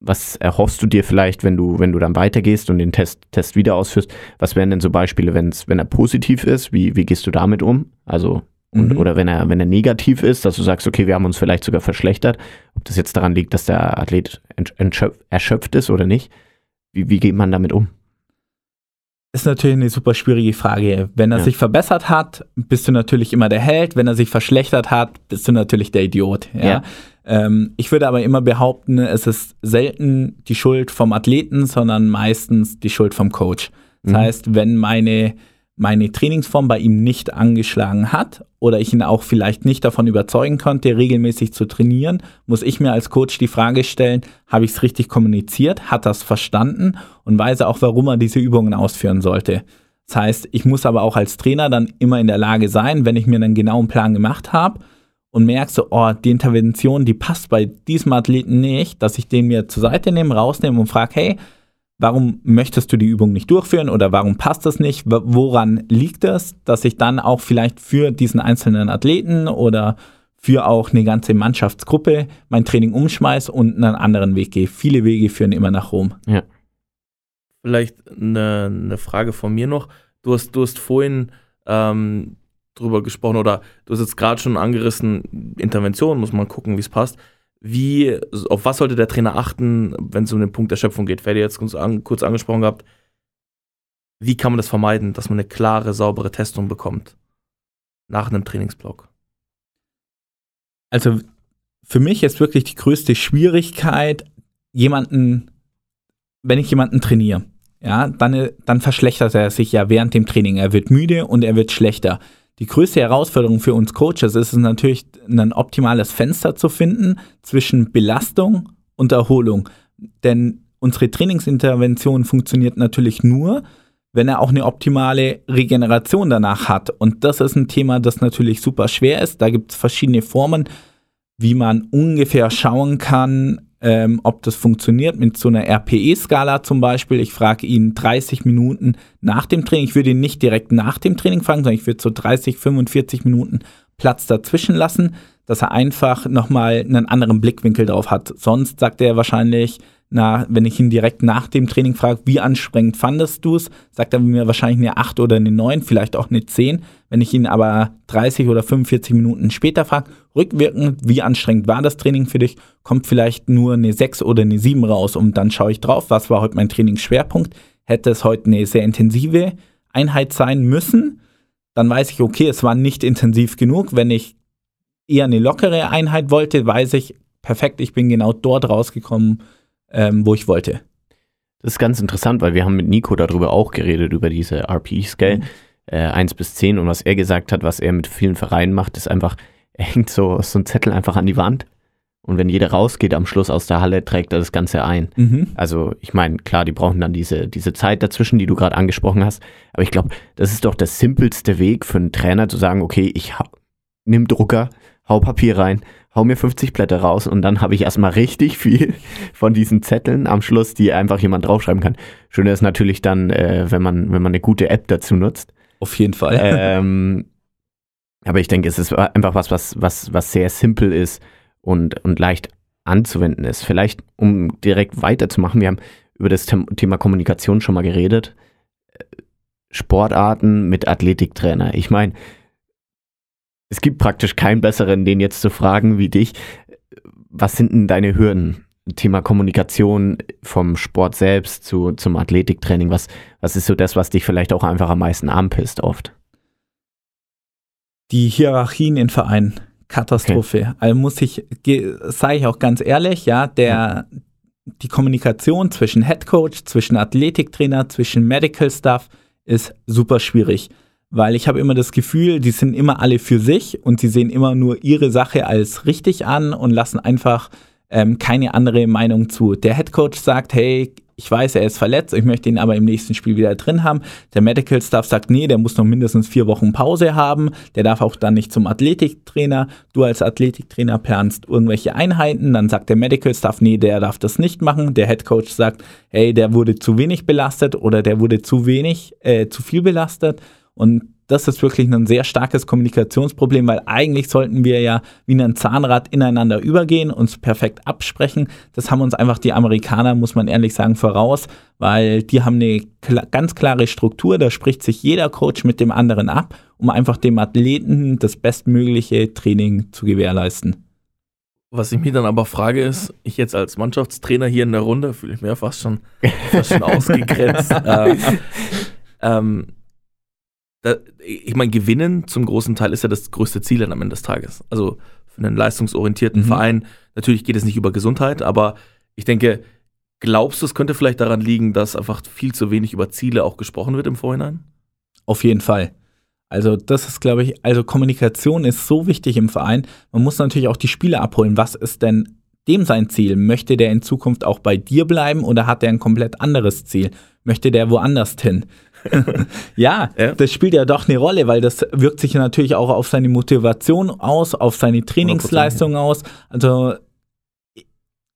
was erhoffst du dir vielleicht, wenn du, wenn du dann weitergehst und den Test, Test wieder ausführst? Was wären denn so Beispiele, wenn's, wenn er positiv ist? Wie, wie gehst du damit um? Also, und, Mhm. oder wenn er, wenn er negativ ist, dass du sagst, okay, wir haben uns vielleicht sogar verschlechtert. Ob das jetzt daran liegt, dass der Athlet erschöpft ist oder nicht. Wie, wie geht man damit um? Ist natürlich eine super schwierige Frage. Wenn er Ja. sich verbessert hat, bist du natürlich immer der Held. Wenn er sich verschlechtert hat, bist du natürlich der Idiot. Ja? Ja. Ähm, ich würde aber immer behaupten, es ist selten die Schuld vom Athleten, sondern meistens die Schuld vom Coach. Das Mhm. heißt, wenn meine, meine Trainingsform bei ihm nicht angeschlagen hat oder ich ihn auch vielleicht nicht davon überzeugen konnte, regelmäßig zu trainieren, muss ich mir als Coach die Frage stellen, habe ich es richtig kommuniziert, hat er es verstanden und weiß auch, warum er diese Übungen ausführen sollte. Das heißt, ich muss aber auch als Trainer dann immer in der Lage sein, wenn ich mir einen genauen Plan gemacht habe und merke so, oh, die Intervention, die passt bei diesem Athleten nicht, dass ich den mir zur Seite nehme, rausnehme und frage, hey, warum möchtest du die Übung nicht durchführen oder warum passt das nicht? Woran liegt es, dass ich dann auch vielleicht für diesen einzelnen Athleten oder für auch eine ganze Mannschaftsgruppe mein Training umschmeiß und einen anderen Weg gehe? Viele Wege führen immer nach Rom. Vielleicht eine, eine Frage von mir noch. Du hast, du hast vorhin ähm, drüber gesprochen oder du hast jetzt gerade schon angerissen, Intervention, muss man gucken, wie es passt. Wie, auf was sollte der Trainer achten, wenn es um den Punkt der Schöpfung geht? Werde jetzt kurz, an, kurz angesprochen gehabt. Wie kann man das vermeiden, dass man eine klare, saubere Testung bekommt nach einem Trainingsblock? Also für mich ist wirklich die größte Schwierigkeit, jemanden, wenn ich jemanden trainiere, ja, dann, dann verschlechtert er sich ja während dem Training. Er wird müde und er wird schlechter. Die größte Herausforderung für uns Coaches ist es natürlich, ein optimales Fenster zu finden zwischen Belastung und Erholung. Denn unsere Trainingsintervention funktioniert natürlich nur, wenn er auch eine optimale Regeneration danach hat. Und das ist ein Thema, das natürlich super schwer ist. Da gibt es verschiedene Formen. wie man ungefähr schauen kann, ähm, ob das funktioniert mit so einer RPE-Skala zum Beispiel. Ich frage ihn 30 Minuten nach dem Training. Ich würde ihn nicht direkt nach dem Training fragen, sondern ich würde so 30, 45 Minuten Platz dazwischen lassen, dass er einfach nochmal einen anderen Blickwinkel drauf hat. Sonst sagt er wahrscheinlich, na, wenn ich ihn direkt nach dem Training frage, wie anstrengend fandest du es, sagt er mir wahrscheinlich eine 8 oder eine 9, vielleicht auch eine 10. Wenn ich ihn aber 30 oder 45 Minuten später frage, rückwirkend, wie anstrengend war das Training für dich, kommt vielleicht nur eine 6 oder eine 7 raus und dann schaue ich drauf, was war heute mein Trainingsschwerpunkt. Hätte es heute eine sehr intensive Einheit sein müssen, dann weiß ich, okay, es war nicht intensiv genug. Wenn ich eher eine lockere Einheit wollte, weiß ich, perfekt, ich bin genau dort rausgekommen, ähm, wo ich wollte. Das ist ganz interessant, weil wir haben mit Nico darüber auch geredet, über diese RPE-Scale, mhm. äh, 1 bis 10 und was er gesagt hat, was er mit vielen Vereinen macht, ist einfach, er hängt so, so einen Zettel einfach an die Wand und wenn jeder rausgeht am Schluss aus der Halle, trägt er das Ganze ein. Mhm. Also ich meine, klar, die brauchen dann diese, diese Zeit dazwischen, die du gerade angesprochen hast, aber ich glaube, das ist doch der simpelste Weg für einen Trainer zu sagen, okay, ich nimm Drucker, hau Papier rein, hau mir 50 Blätter raus und dann habe ich erstmal richtig viel von diesen Zetteln am Schluss, die einfach jemand draufschreiben kann. Schöner ist natürlich dann, äh, wenn man, wenn man eine gute App dazu nutzt. Auf jeden Fall. Ähm, aber ich denke, es ist einfach was, was, was, was sehr simpel ist und, und leicht anzuwenden ist. Vielleicht, um direkt weiterzumachen, wir haben über das Thema Kommunikation schon mal geredet. Sportarten mit Athletiktrainer. Ich meine, es gibt praktisch keinen besseren, den jetzt zu fragen wie dich. Was sind denn deine Hürden? Thema Kommunikation vom Sport selbst zu, zum Athletiktraining. Was, was ist so das, was dich vielleicht auch einfach am meisten anpisst oft? Die Hierarchien in Vereinen. Katastrophe. Okay. Also muss ich, sage ich auch ganz ehrlich, ja, der, die Kommunikation zwischen Head Coach, zwischen Athletiktrainer, zwischen Medical Staff ist super schwierig weil ich habe immer das Gefühl, die sind immer alle für sich und sie sehen immer nur ihre Sache als richtig an und lassen einfach ähm, keine andere Meinung zu. Der Head Coach sagt, hey, ich weiß, er ist verletzt, ich möchte ihn aber im nächsten Spiel wieder drin haben. Der Medical Staff sagt, nee, der muss noch mindestens vier Wochen Pause haben, der darf auch dann nicht zum Athletiktrainer. Du als Athletiktrainer planst irgendwelche Einheiten, dann sagt der Medical Staff, nee, der darf das nicht machen. Der Head Coach sagt, hey, der wurde zu wenig belastet oder der wurde zu wenig, äh, zu viel belastet. Und das ist wirklich ein sehr starkes Kommunikationsproblem, weil eigentlich sollten wir ja wie ein Zahnrad ineinander übergehen, uns perfekt absprechen. Das haben uns einfach die Amerikaner, muss man ehrlich sagen, voraus, weil die haben eine ganz klare Struktur, da spricht sich jeder Coach mit dem anderen ab, um einfach dem Athleten das bestmögliche Training zu gewährleisten. Was ich mir dann aber frage ist, ich jetzt als Mannschaftstrainer hier in der Runde fühle ich mich ja fast schon, fast schon ausgegrenzt. äh, ähm, da, ich meine, gewinnen zum großen Teil ist ja das größte Ziel am Ende des Tages. Also für einen leistungsorientierten mhm. Verein, natürlich geht es nicht über Gesundheit, aber ich denke, glaubst du, es könnte vielleicht daran liegen, dass einfach viel zu wenig über Ziele auch gesprochen wird im Vorhinein? Auf jeden Fall. Also das ist, glaube ich, also Kommunikation ist so wichtig im Verein. Man muss natürlich auch die Spieler abholen. Was ist denn dem sein Ziel? Möchte der in Zukunft auch bei dir bleiben oder hat er ein komplett anderes Ziel? Möchte der woanders hin? ja, ja, das spielt ja doch eine Rolle, weil das wirkt sich natürlich auch auf seine Motivation aus, auf seine Trainingsleistung aus. Also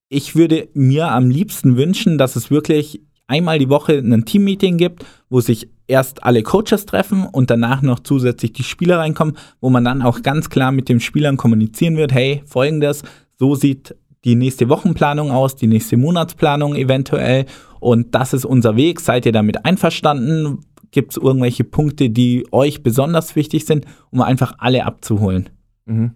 ich würde mir am liebsten wünschen, dass es wirklich einmal die Woche ein Teammeeting gibt, wo sich erst alle Coaches treffen und danach noch zusätzlich die Spieler reinkommen, wo man dann auch ganz klar mit den Spielern kommunizieren wird, hey, folgendes, so sieht die nächste Wochenplanung aus, die nächste Monatsplanung eventuell und das ist unser Weg. Seid ihr damit einverstanden? Gibt es irgendwelche Punkte, die euch besonders wichtig sind, um einfach alle abzuholen? Mhm.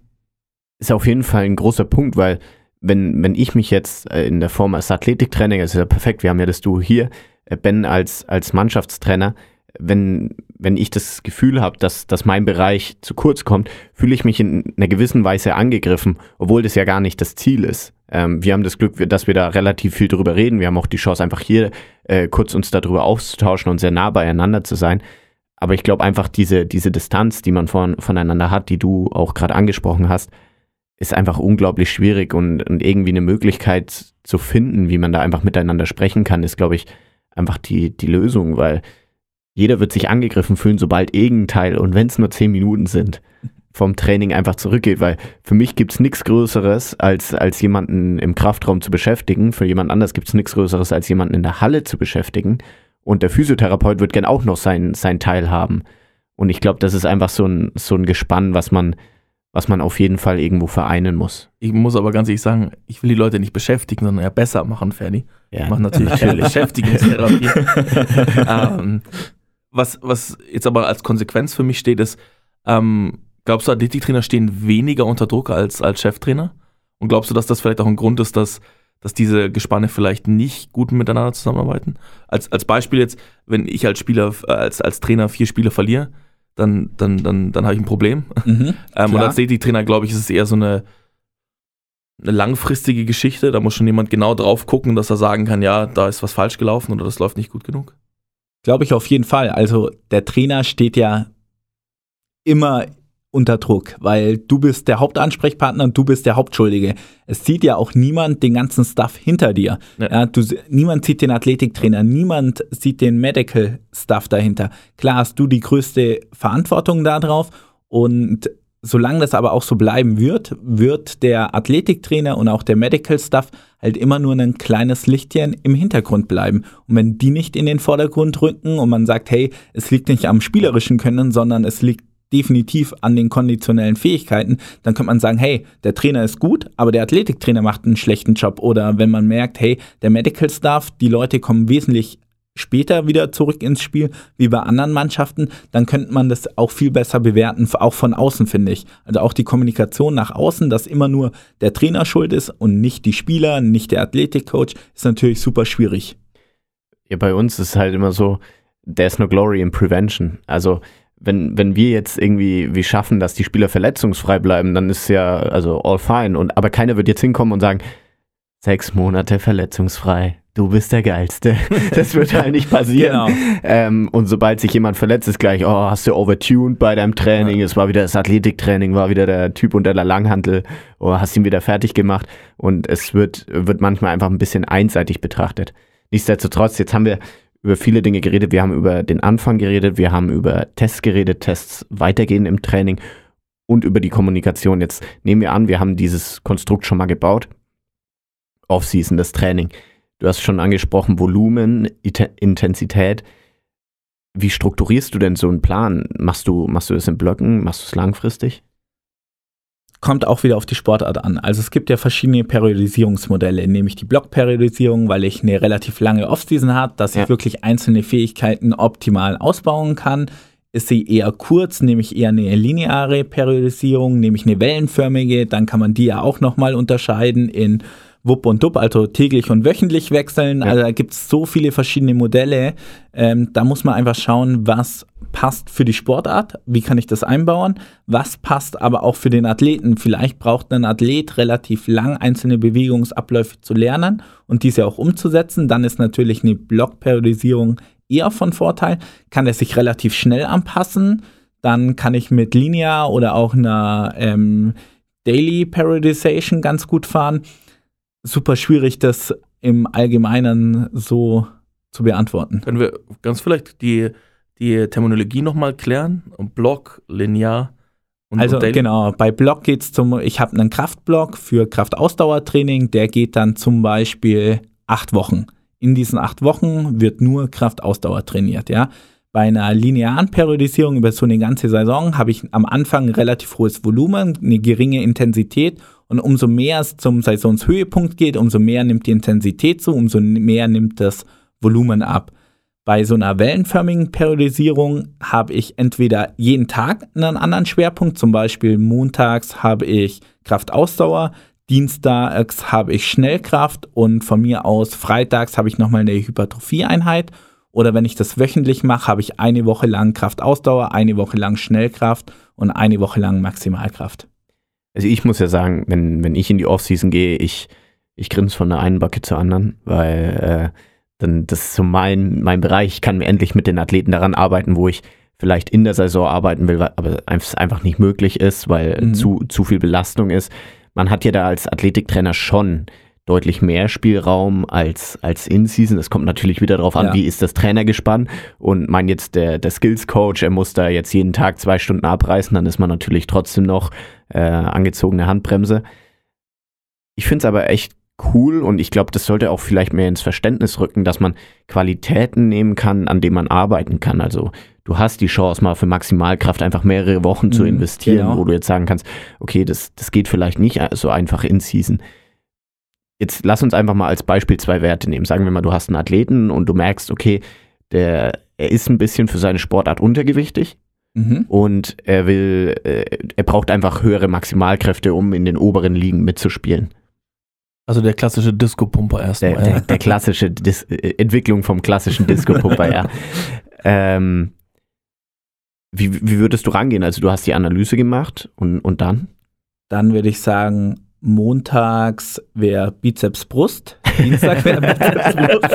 Ist auf jeden Fall ein großer Punkt, weil wenn, wenn ich mich jetzt äh, in der Form als Athletiktrainer, das ist ja perfekt, wir haben ja das Du hier, äh, Ben als, als Mannschaftstrainer, wenn, wenn ich das Gefühl habe, dass, dass mein Bereich zu kurz kommt, fühle ich mich in einer gewissen Weise angegriffen, obwohl das ja gar nicht das Ziel ist. Ähm, wir haben das Glück, dass wir da relativ viel drüber reden. Wir haben auch die Chance, einfach hier äh, kurz uns darüber auszutauschen und sehr nah beieinander zu sein. Aber ich glaube einfach, diese, diese Distanz, die man von, voneinander hat, die du auch gerade angesprochen hast, ist einfach unglaublich schwierig und, und irgendwie eine Möglichkeit zu finden, wie man da einfach miteinander sprechen kann, ist, glaube ich, einfach die, die Lösung, weil jeder wird sich angegriffen fühlen, sobald irgendein Teil, und wenn es nur zehn Minuten sind, vom Training einfach zurückgeht, weil für mich gibt es nichts Größeres, als, als jemanden im Kraftraum zu beschäftigen. Für jemand anders gibt es nichts Größeres, als jemanden in der Halle zu beschäftigen. Und der Physiotherapeut wird gern auch noch sein, sein Teil haben. Und ich glaube, das ist einfach so ein, so ein Gespann, was man, was man auf jeden Fall irgendwo vereinen muss. Ich muss aber ganz ehrlich sagen, ich will die Leute nicht beschäftigen, sondern eher besser machen, Ferdi. Ja, Ich mache natürlich Beschäftigungstherapie. ähm, was, was jetzt aber als Konsequenz für mich steht, ist, ähm, glaubst du, Athletiktrainer stehen weniger unter Druck als, als Cheftrainer? Und glaubst du, dass das vielleicht auch ein Grund ist, dass, dass diese Gespanne vielleicht nicht gut miteinander zusammenarbeiten? Als, als Beispiel jetzt, wenn ich als Spieler, äh, als, als Trainer vier Spiele verliere, dann, dann, dann, dann habe ich ein Problem. Mhm. Ähm, und als Athletiktrainer, glaube ich, ist es eher so eine, eine langfristige Geschichte. Da muss schon jemand genau drauf gucken, dass er sagen kann, ja, da ist was falsch gelaufen oder das läuft nicht gut genug. Glaube ich auf jeden Fall. Also der Trainer steht ja immer unter Druck, weil du bist der Hauptansprechpartner und du bist der Hauptschuldige. Es sieht ja auch niemand den ganzen Stuff hinter dir. Ja. Ja. du, niemand sieht den Athletiktrainer, niemand sieht den Medical Stuff dahinter. Klar hast du die größte Verantwortung darauf und solange das aber auch so bleiben wird, wird der Athletiktrainer und auch der Medical Stuff halt immer nur ein kleines Lichtchen im Hintergrund bleiben. Und wenn die nicht in den Vordergrund rücken und man sagt, hey, es liegt nicht am spielerischen Können, sondern es liegt definitiv an den konditionellen Fähigkeiten, dann könnte man sagen, hey, der Trainer ist gut, aber der Athletiktrainer macht einen schlechten Job. Oder wenn man merkt, hey, der Medical Staff, die Leute kommen wesentlich später wieder zurück ins Spiel, wie bei anderen Mannschaften, dann könnte man das auch viel besser bewerten, auch von außen, finde ich. Also auch die Kommunikation nach außen, dass immer nur der Trainer schuld ist und nicht die Spieler, nicht der Athletikcoach, ist natürlich super schwierig. Ja, bei uns ist halt immer so, there's no glory in prevention. Also wenn, wenn wir jetzt irgendwie wie schaffen, dass die Spieler verletzungsfrei bleiben, dann ist ja also all fine. Und, aber keiner wird jetzt hinkommen und sagen, sechs Monate verletzungsfrei, du bist der Geilste. Das wird halt nicht passieren. Genau. Ähm, und sobald sich jemand verletzt, ist gleich, oh, hast du overtuned bei deinem Training, es war wieder das Athletiktraining, war wieder der Typ unter der Langhantel, oh, hast ihn wieder fertig gemacht. Und es wird, wird manchmal einfach ein bisschen einseitig betrachtet. Nichtsdestotrotz, jetzt haben wir über viele Dinge geredet. Wir haben über den Anfang geredet, wir haben über Tests geredet, Tests weitergehen im Training und über die Kommunikation. Jetzt nehmen wir an, wir haben dieses Konstrukt schon mal gebaut. Off-Season, das Training. Du hast schon angesprochen, Volumen, Intensität. Wie strukturierst du denn so einen Plan? Machst du, machst du das in Blöcken? Machst du es langfristig? kommt auch wieder auf die Sportart an. Also es gibt ja verschiedene Periodisierungsmodelle, nämlich die Blockperiodisierung, weil ich eine relativ lange Offseason habe, dass Ja. ich wirklich einzelne Fähigkeiten optimal ausbauen kann. Ist sie eher kurz, nämlich eher eine lineare Periodisierung, nämlich eine wellenförmige, dann kann man die ja auch nochmal unterscheiden in Wupp und Dupp, also täglich und wöchentlich wechseln. Ja. Also da gibt es so viele verschiedene Modelle. Ähm, da muss man einfach schauen, was passt für die Sportart, wie kann ich das einbauen, was passt aber auch für den Athleten. Vielleicht braucht ein Athlet relativ lang einzelne Bewegungsabläufe zu lernen und diese auch umzusetzen. Dann ist natürlich eine Blockperiodisierung eher von Vorteil. Kann er sich relativ schnell anpassen, dann kann ich mit Linear oder auch einer ähm, Daily Periodization ganz gut fahren. Super schwierig, das im Allgemeinen so zu beantworten. Können wir ganz vielleicht die, die Terminologie nochmal klären? Und Block, linear und Also und genau, bei Block geht es zum, ich habe einen Kraftblock für Kraftausdauertraining, der geht dann zum Beispiel acht Wochen. In diesen acht Wochen wird nur Kraftausdauer trainiert, ja. Bei einer linearen Periodisierung über so eine ganze Saison habe ich am Anfang ein relativ hohes Volumen, eine geringe Intensität und umso mehr es zum Saisonshöhepunkt geht, umso mehr nimmt die Intensität zu, umso mehr nimmt das Volumen ab. Bei so einer wellenförmigen Periodisierung habe ich entweder jeden Tag einen anderen Schwerpunkt, zum Beispiel montags habe ich Kraftausdauer, dienstags habe ich Schnellkraft und von mir aus freitags habe ich nochmal eine Hypertrophieeinheit. Oder wenn ich das wöchentlich mache, habe ich eine Woche lang Kraftausdauer, eine Woche lang Schnellkraft und eine Woche lang Maximalkraft. Also ich muss ja sagen, wenn, wenn ich in die Offseason gehe, ich, ich grinse von der einen Backe zur anderen, weil äh, dann das ist so mein, mein Bereich. Ich kann mir endlich mit den Athleten daran arbeiten, wo ich vielleicht in der Saison arbeiten will, weil- aber es einfach nicht möglich ist, weil Mhm. zu, zu viel Belastung ist. Man hat ja da als Athletiktrainer schon deutlich mehr Spielraum als, als In-Season. Es kommt natürlich wieder darauf an, Ja. wie ist das Trainergespann. Und mein jetzt der, der Skills-Coach, er muss da jetzt jeden Tag zwei Stunden abreißen, dann ist man natürlich trotzdem noch äh, angezogene Handbremse. Ich finde es aber echt cool und ich glaube, das sollte auch vielleicht mehr ins Verständnis rücken, dass man Qualitäten nehmen kann, an denen man arbeiten kann. Also du hast die Chance, mal für Maximalkraft einfach mehrere Wochen zu Mhm, investieren, genau. wo du jetzt sagen kannst, okay, das, das geht vielleicht nicht so einfach in Season. Jetzt lass uns einfach mal als Beispiel zwei Werte nehmen. Sagen wir mal, du hast einen Athleten und du merkst, okay, der, er ist ein bisschen für seine Sportart untergewichtig Mhm. und er will, äh, er braucht einfach höhere Maximalkräfte, um in den oberen Ligen mitzuspielen. Also der klassische Disco-Pumper Der, erstmal. der, der klassische Dis äh, Entwicklung vom klassischen Disco-Pupper, ja. Ähm, wie, wie würdest du rangehen? Also du hast die Analyse gemacht und, und dann? Dann würde ich sagen, montags wäre Bizeps Brust, Dienstag wäre Bizeps Brust.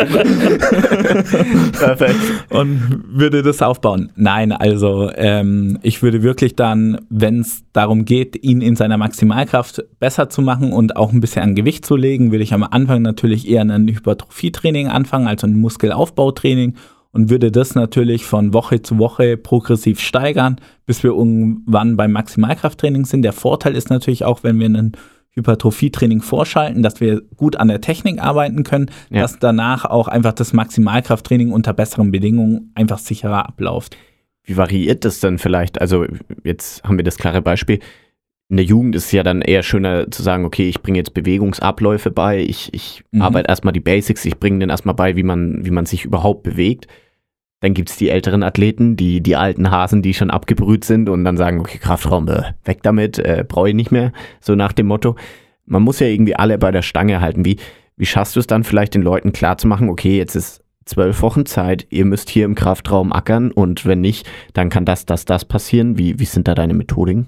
Perfekt. und würde das aufbauen. Nein, also ähm, ich würde wirklich dann, wenn es darum geht, ihn in seiner Maximalkraft besser zu machen und auch ein bisschen an Gewicht zu legen, würde ich am Anfang natürlich eher ein Hypertrophietraining anfangen, also ein Muskelaufbautraining und würde das natürlich von Woche zu Woche progressiv steigern, bis wir irgendwann beim Maximalkrafttraining sind. Der Vorteil ist natürlich auch, wenn wir einen Hypertrophietraining vorschalten, dass wir gut an der Technik arbeiten können, Ja. dass danach auch einfach das Maximalkrafttraining unter besseren Bedingungen einfach sicherer abläuft. Wie variiert das denn vielleicht? Also jetzt haben wir das klare Beispiel. In der Jugend ist es ja dann eher schöner zu sagen, okay, ich bringe jetzt Bewegungsabläufe bei, ich, ich Mhm. arbeite erstmal die Basics, ich bringe denen erstmal bei, wie man, wie man sich überhaupt bewegt. Dann gibt es die älteren Athleten, die, die alten Hasen, die schon abgebrüht sind und dann sagen, okay, Kraftraum, äh, weg damit, äh, brauche ich nicht mehr, so nach dem Motto. Man muss ja irgendwie alle bei der Stange halten. Wie, wie schaffst du es dann vielleicht den Leuten klarzumachen, okay, jetzt ist zwölf Wochen Zeit, ihr müsst hier im Kraftraum ackern und wenn nicht, dann kann das, das, das passieren. Wie, wie sind da deine Methodiken?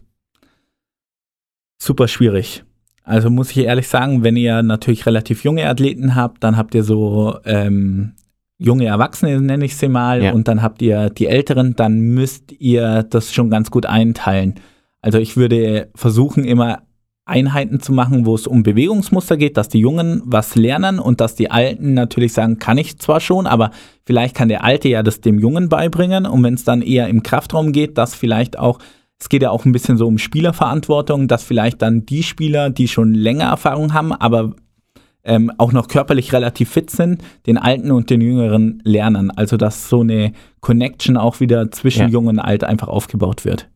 Super schwierig. Also muss ich ehrlich sagen, wenn ihr natürlich relativ junge Athleten habt, dann habt ihr so ähm, junge Erwachsene, nenne ich sie mal, Ja. und dann habt ihr die Älteren, dann müsst ihr das schon ganz gut einteilen. Also ich würde versuchen, immer Einheiten zu machen, wo es um Bewegungsmuster geht, dass die Jungen was lernen und dass die Alten natürlich sagen, kann ich zwar schon, aber vielleicht kann der Alte ja das dem Jungen beibringen und wenn es dann eher im Kraftraum geht, dass vielleicht auch, es geht ja auch ein bisschen so um Spielerverantwortung, dass vielleicht dann die Spieler, die schon länger Erfahrung haben, aber ähm, auch noch körperlich relativ fit sind, den Alten und den Jüngeren lernen. Also dass so eine Connection auch wieder zwischen Ja. Jung und Alt einfach aufgebaut wird.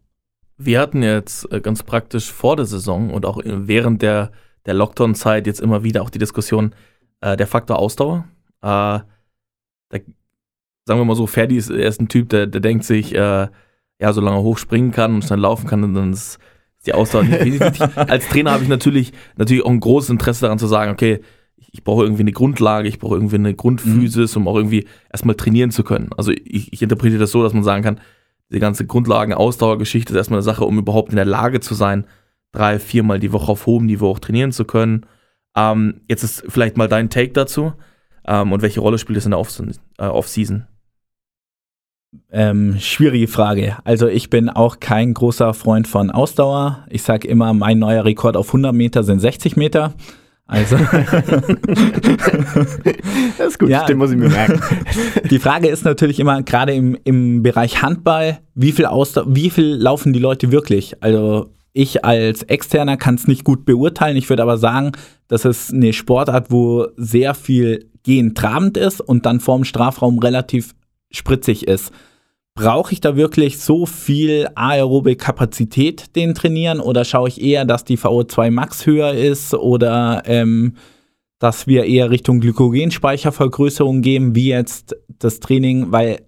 Wir hatten jetzt äh, ganz praktisch vor der Saison und auch in- während der, der Lockdown-Zeit jetzt immer wieder auch die Diskussion, äh, der Faktor Ausdauer. Äh, da, sagen wir mal so, Ferdi ist, er ist ein Typ, der, der denkt sich, äh, ja, solange er hochspringen kann und schnell laufen kann, dann ist die Ausdauer. Als Trainer habe ich natürlich, natürlich auch ein großes Interesse daran zu sagen, okay, ich, brauche irgendwie eine Grundlage, ich brauche irgendwie eine Grundphysis, um auch irgendwie erstmal trainieren zu können. Also ich, ich interpretiere das so, dass man sagen kann, die ganze Grundlagen-Ausdauergeschichte ist erstmal eine Sache, um überhaupt in der Lage zu sein, drei, viermal die Woche auf hohem Niveau auch trainieren zu können. Ähm, jetzt ist vielleicht mal dein Take dazu. Ähm, und welche Rolle spielt es in der Off- äh, Off-Season? Ähm, schwierige Frage. Also ich bin auch kein großer Freund von Ausdauer. Ich sage immer, mein neuer Rekord auf 100 Meter sind 60 Meter. Also Das ist gut, Ja. den muss ich mir merken. die Frage ist natürlich immer, gerade im, im Bereich Handball, wie viel, Ausdauer, wie viel laufen die Leute wirklich? Also ich als Externer kann es nicht gut beurteilen. Ich würde aber sagen, das ist eine Sportart, wo sehr viel Gehen trabend ist und dann vorm Strafraum relativ spritzig ist. Brauche ich da wirklich so viel aerobe Kapazität, den trainieren, oder schaue ich eher, dass die VO2 Max höher ist oder ähm, dass wir eher Richtung Glykogenspeichervergrößerung gehen, wie jetzt das Training, weil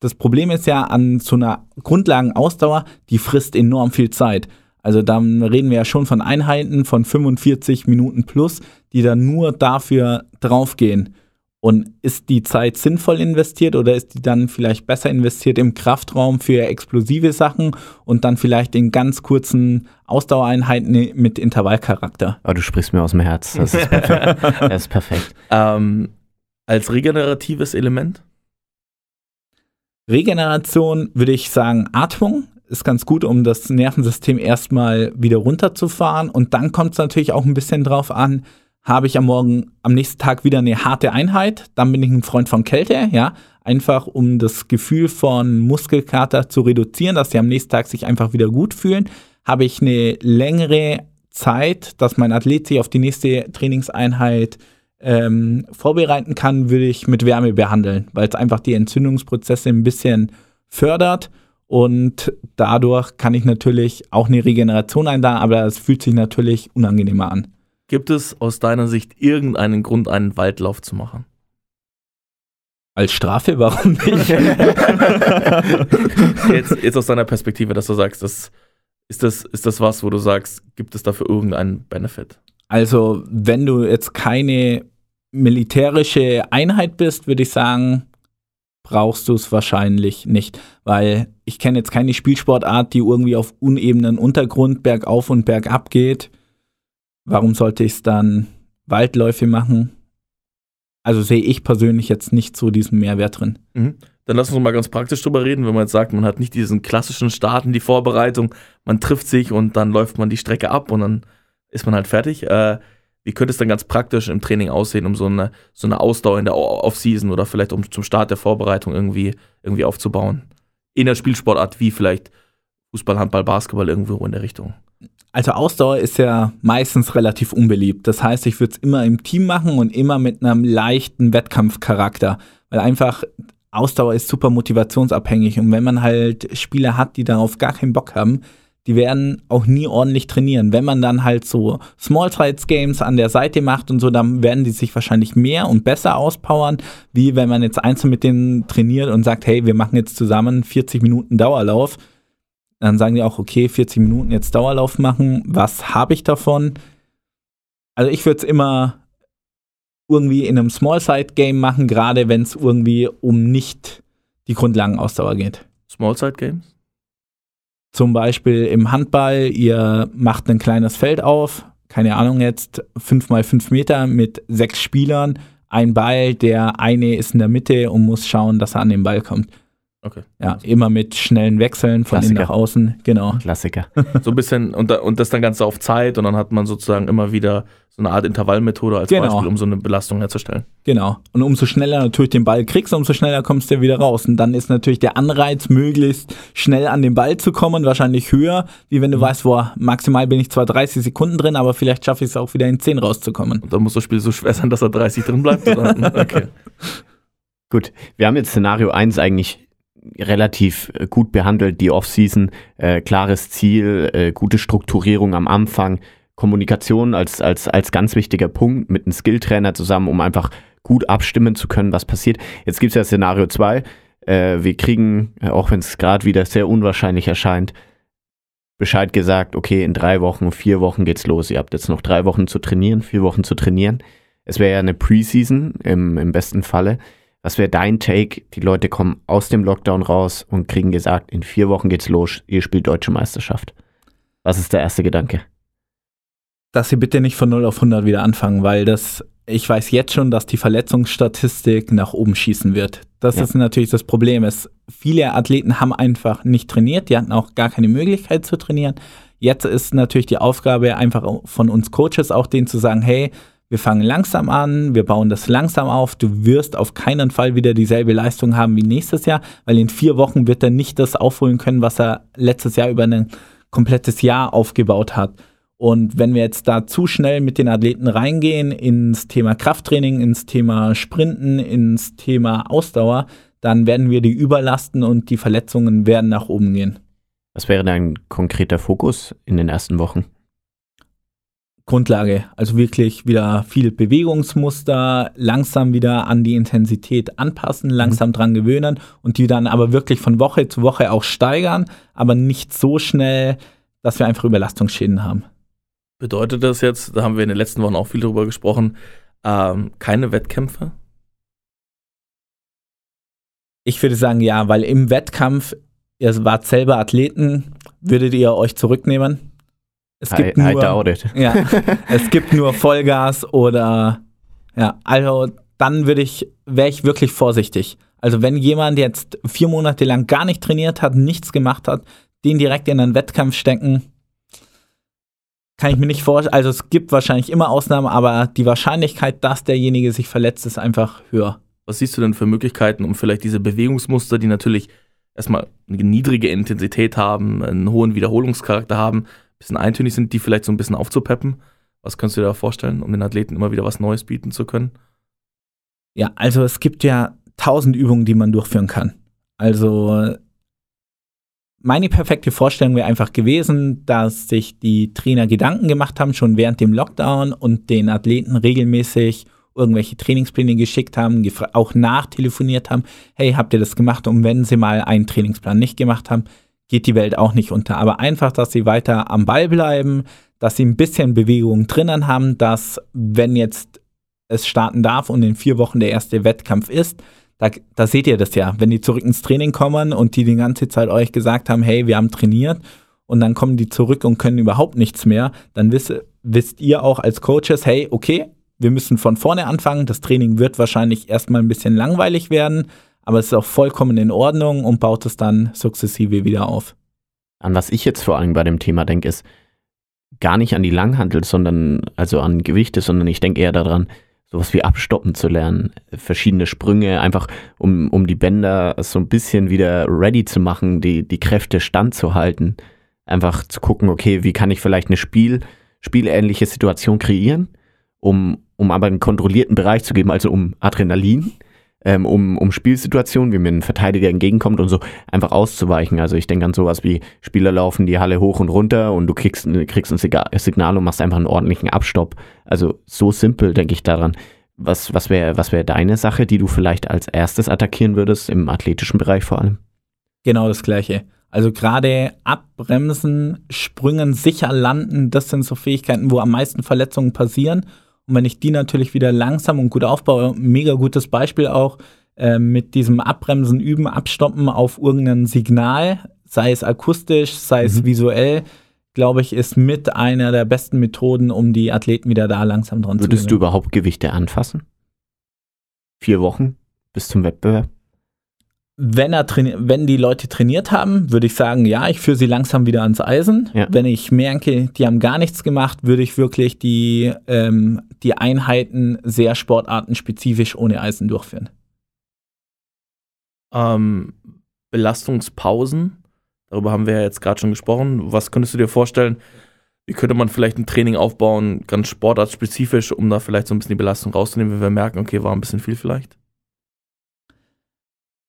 das Problem ist ja an so einer Grundlagenausdauer, die frisst enorm viel Zeit. Also dann reden wir ja schon von Einheiten von 45 Minuten plus, die dann nur dafür draufgehen. Und ist die Zeit sinnvoll investiert oder ist die dann vielleicht besser investiert im Kraftraum für explosive Sachen und dann vielleicht in ganz kurzen Ausdauereinheiten mit Intervallcharakter? Aber du sprichst mir aus dem Herz. Das ist perfekt. Das ist perfekt. Ähm, als regeneratives Element? Regeneration würde ich sagen, Atmung ist ganz gut, um das Nervensystem erstmal wieder runterzufahren. Und dann kommt es natürlich auch ein bisschen drauf an, habe ich am Morgen, am nächsten Tag wieder eine harte Einheit. Dann bin ich ein Freund von Kälte, ja. Einfach um das Gefühl von Muskelkater zu reduzieren, dass die am nächsten Tag sich einfach wieder gut fühlen. Habe ich eine längere Zeit, dass mein Athlet sich auf die nächste Trainingseinheit ähm, vorbereiten kann, würde ich mit Wärme behandeln, weil es einfach die Entzündungsprozesse ein bisschen fördert und dadurch kann ich natürlich auch eine Regeneration einladen, aber es fühlt sich natürlich unangenehmer an. Gibt es aus deiner Sicht irgendeinen Grund, einen Waldlauf zu machen? Als Strafe, warum nicht? Jetzt, jetzt aus deiner Perspektive, dass du sagst, das, ist, das, ist das was, wo du sagst, gibt es dafür irgendeinen Benefit? Also, wenn du jetzt keine militärische Einheit bist, würde ich sagen, brauchst du es wahrscheinlich nicht, weil ich kenne jetzt keine Spielsportart, die irgendwie auf unebenen Untergrund bergauf und bergab geht. Warum sollte ich es dann Waldläufe machen? Also sehe ich persönlich jetzt nicht so diesen Mehrwert drin. Mhm. Dann lass uns mal ganz praktisch drüber reden, wenn man jetzt sagt, man hat nicht diesen klassischen Start in die Vorbereitung, man trifft sich und dann läuft man die Strecke ab und dann ist man halt fertig. Äh, wie könnte es dann ganz praktisch im Training aussehen, um so eine, so eine Ausdauer in der Off-Season oder vielleicht um zum Start der Vorbereitung irgendwie, irgendwie aufzubauen? In der Spielsportart wie vielleicht Fußball, Handball, Basketball irgendwo in der Richtung. Also Ausdauer ist ja meistens relativ unbeliebt. Das heißt, ich würde es immer im Team machen und immer mit einem leichten Wettkampfcharakter, weil einfach Ausdauer ist super motivationsabhängig und wenn man halt Spieler hat, die darauf gar keinen Bock haben, die werden auch nie ordentlich trainieren. Wenn man dann halt so Small Size Games an der Seite macht und so, dann werden die sich wahrscheinlich mehr und besser auspowern, wie wenn man jetzt einzeln mit denen trainiert und sagt, hey, wir machen jetzt zusammen 40 Minuten Dauerlauf. Dann sagen die auch, okay, 40 Minuten jetzt Dauerlauf machen, was habe ich davon? Also ich würde es immer irgendwie in einem Small Side Game machen, gerade wenn es irgendwie um nicht die Grundlagenausdauer geht. Small Side Games? Zum Beispiel im Handball, ihr macht ein kleines Feld auf, keine Ahnung jetzt, 5 mal 5 Meter mit sechs Spielern, ein Ball, der eine ist in der Mitte und muss schauen, dass er an den Ball kommt. Okay. Ja, immer mit schnellen Wechseln von innen Klassiker. nach außen, genau. Klassiker. So ein bisschen, und, da, und das dann Ganze auf Zeit und dann hat man sozusagen immer wieder so eine Art Intervallmethode als Genau. Beispiel, um so eine Belastung herzustellen. Genau. Und umso schneller natürlich den Ball kriegst, umso schneller kommst du wieder raus. Und dann ist natürlich der Anreiz, möglichst schnell an den Ball zu kommen, wahrscheinlich höher, wie wenn du weißt, boah, maximal bin ich zwar 30 Sekunden drin, aber vielleicht schaffe ich es auch wieder in 10 rauszukommen. Und dann muss das Spiel so schwer sein, dass er 30 drin bleibt. Oder? Okay. Gut, wir haben jetzt Szenario 1 eigentlich relativ äh, gut behandelt, die Offseason, äh, klares Ziel, äh, gute Strukturierung am Anfang, Kommunikation als, als, als ganz wichtiger Punkt mit einem Skilltrainer zusammen, um einfach gut abstimmen zu können, was passiert. Jetzt gibt es ja Szenario 2, äh, wir kriegen, äh, auch wenn es gerade wieder sehr unwahrscheinlich erscheint, Bescheid gesagt, okay, in drei Wochen, vier Wochen geht's los. Ihr habt jetzt noch drei Wochen zu trainieren, vier Wochen zu trainieren. Es wäre ja eine Preseason im, im besten Falle. Was wäre dein Take? Die Leute kommen aus dem Lockdown raus und kriegen gesagt, in vier Wochen geht's los, ihr spielt Deutsche Meisterschaft. Was ist der erste Gedanke? Dass sie bitte nicht von 0 auf 100 wieder anfangen, weil das, ich weiß jetzt schon, dass die Verletzungsstatistik nach oben schießen wird. Das Ja. ist natürlich das Problem. Es, viele Athleten haben einfach nicht trainiert, die hatten auch gar keine Möglichkeit zu trainieren. Jetzt ist natürlich die Aufgabe einfach von uns Coaches auch denen zu sagen, hey, wir fangen langsam an, wir bauen das langsam auf, du wirst auf keinen Fall wieder dieselbe Leistung haben wie nächstes Jahr, weil in vier Wochen wird er nicht das aufholen können, was er letztes Jahr über ein komplettes Jahr aufgebaut hat. Und wenn wir jetzt da zu schnell mit den Athleten reingehen ins Thema Krafttraining, ins Thema Sprinten, ins Thema Ausdauer, dann werden wir die überlasten und die Verletzungen werden nach oben gehen. Was wäre dein konkreter Fokus in den ersten Wochen? Grundlage, also wirklich wieder viel Bewegungsmuster, langsam wieder an die Intensität anpassen, langsam dran gewöhnen und die dann aber wirklich von Woche zu Woche auch steigern, aber nicht so schnell, dass wir einfach Überlastungsschäden haben. Bedeutet das jetzt, da haben wir in den letzten Wochen auch viel drüber gesprochen, ähm, keine Wettkämpfe? Ich würde sagen, ja, weil im Wettkampf, ihr wart selber Athleten, würdet ihr euch zurücknehmen? Es gibt I nur, doubt it. ja, es gibt nur Vollgas oder ja, also dann würde ich, wäre ich wirklich vorsichtig. Also wenn jemand jetzt vier Monate lang gar nicht trainiert hat, nichts gemacht hat, den direkt in einen Wettkampf stecken, kann ich mir nicht vorstellen. Also es gibt wahrscheinlich immer Ausnahmen, aber die Wahrscheinlichkeit, dass derjenige sich verletzt, ist einfach höher. Was siehst du denn für Möglichkeiten, um vielleicht diese Bewegungsmuster, die natürlich erstmal eine niedrige Intensität haben, einen hohen Wiederholungscharakter haben, bisschen eintönig sind, die vielleicht so ein bisschen aufzupeppen? Was könntest du dir da vorstellen, um den Athleten immer wieder was Neues bieten zu können? Ja, also es gibt ja tausend Übungen, die man durchführen kann. Also meine perfekte Vorstellung wäre einfach gewesen, dass sich die Trainer Gedanken gemacht haben, schon während dem Lockdown und den Athleten regelmäßig irgendwelche Trainingspläne geschickt haben, auch nachtelefoniert haben, hey, habt ihr das gemacht? Und wenn sie mal einen Trainingsplan nicht gemacht haben, geht die Welt auch nicht unter. Aber einfach, dass sie weiter am Ball bleiben, dass sie ein bisschen Bewegung drinnen haben, dass wenn jetzt es starten darf und in vier Wochen der erste Wettkampf ist, da, da seht ihr das ja, wenn die zurück ins Training kommen und die die ganze Zeit euch gesagt haben, hey, wir haben trainiert und dann kommen die zurück und können überhaupt nichts mehr, dann wisst, wisst ihr auch als Coaches, hey, okay, wir müssen von vorne anfangen. Das Training wird wahrscheinlich erstmal ein bisschen langweilig werden, aber es ist auch vollkommen in Ordnung und baut es dann sukzessive wieder auf. An was ich jetzt vor allem bei dem Thema denke, ist gar nicht an die Langhandel, sondern also an Gewichte, sondern ich denke eher daran, sowas wie abstoppen zu lernen, verschiedene Sprünge, einfach um, um die Bänder so ein bisschen wieder ready zu machen, die, die Kräfte standzuhalten, einfach zu gucken, okay, wie kann ich vielleicht eine Spiel, spielähnliche Situation kreieren, um, um aber einen kontrollierten Bereich zu geben, also um Adrenalin, ähm, um, um Spielsituationen, wie mir ein Verteidiger entgegenkommt und so, einfach auszuweichen. Also ich denke an sowas wie Spieler laufen die Halle hoch und runter und du kriegst, kriegst ein Signal und machst einfach einen ordentlichen Abstopp. Also so simpel denke ich daran. Was, was wäre was wär deine Sache, die du vielleicht als erstes attackieren würdest, im athletischen Bereich vor allem? Genau das Gleiche. Also gerade abbremsen, Sprüngen, sicher landen, das sind so Fähigkeiten, wo am meisten Verletzungen passieren. Und wenn ich die natürlich wieder langsam und gut aufbaue, mega gutes Beispiel auch äh, mit diesem Abbremsen, Üben, Abstoppen auf irgendein Signal, sei es akustisch, sei es mhm. visuell, glaube ich, ist mit einer der besten Methoden, um die Athleten wieder da langsam dran Würdest zu Würdest du überhaupt Gewichte anfassen? Vier Wochen bis zum Wettbewerb? Wenn, er wenn die Leute trainiert haben, würde ich sagen, ja, ich führe sie langsam wieder ans Eisen. Ja. Wenn ich merke, die haben gar nichts gemacht, würde ich wirklich die, ähm, die Einheiten sehr sportartenspezifisch ohne Eisen durchführen. Ähm, Belastungspausen, darüber haben wir ja jetzt gerade schon gesprochen. Was könntest du dir vorstellen? Wie könnte man vielleicht ein Training aufbauen, ganz sportartspezifisch, um da vielleicht so ein bisschen die Belastung rauszunehmen, wenn wir merken, okay, war ein bisschen viel vielleicht?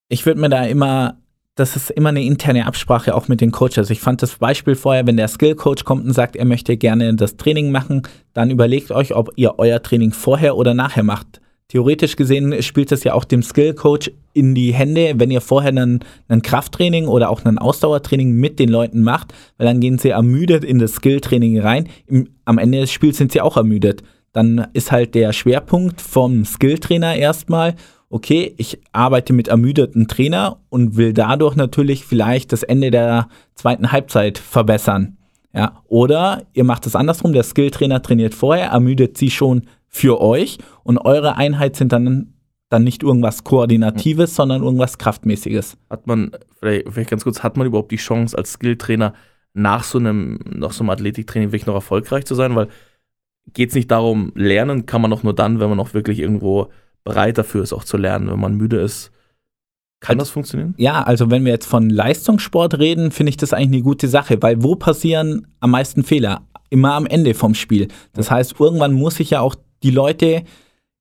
Ich würde mir da immer, das ist immer eine interne Absprache auch mit den Coaches. Ich fand das Beispiel vorher, wenn der Skill Coach kommt und sagt, er möchte gerne das Training machen, dann überlegt euch, ob ihr euer Training vorher oder nachher macht. Theoretisch gesehen spielt es ja auch dem Skill Coach in die Hände, wenn ihr vorher einen, einen Krafttraining oder auch ein Ausdauertraining mit den Leuten macht, weil dann gehen sie ermüdet in das Skill-Training rein. Im, am Ende des Spiels sind sie auch ermüdet. Dann ist halt der Schwerpunkt vom Skill-Trainer erstmal okay, ich arbeite mit ermüdeten Trainer und will dadurch natürlich vielleicht das Ende der zweiten Halbzeit verbessern. Ja, oder ihr macht es andersrum, der Skilltrainer trainiert vorher, ermüdet sie schon für euch und eure Einheit sind dann, dann nicht irgendwas Koordinatives, sondern irgendwas Kraftmäßiges. Hat man, vielleicht, vielleicht ganz kurz, hat man überhaupt die Chance als Skilltrainer nach so einem, nach so einem Athletiktraining wirklich noch erfolgreich zu sein? Weil geht es nicht darum, lernen kann man doch nur dann, wenn man auch wirklich irgendwo bereit dafür ist, auch zu lernen, wenn man müde ist. Kann also, das funktionieren? Ja, also wenn wir jetzt von Leistungssport reden, finde ich das eigentlich eine gute Sache, weil wo passieren am meisten Fehler? Immer am Ende vom Spiel. Das heißt, irgendwann muss ich ja auch die Leute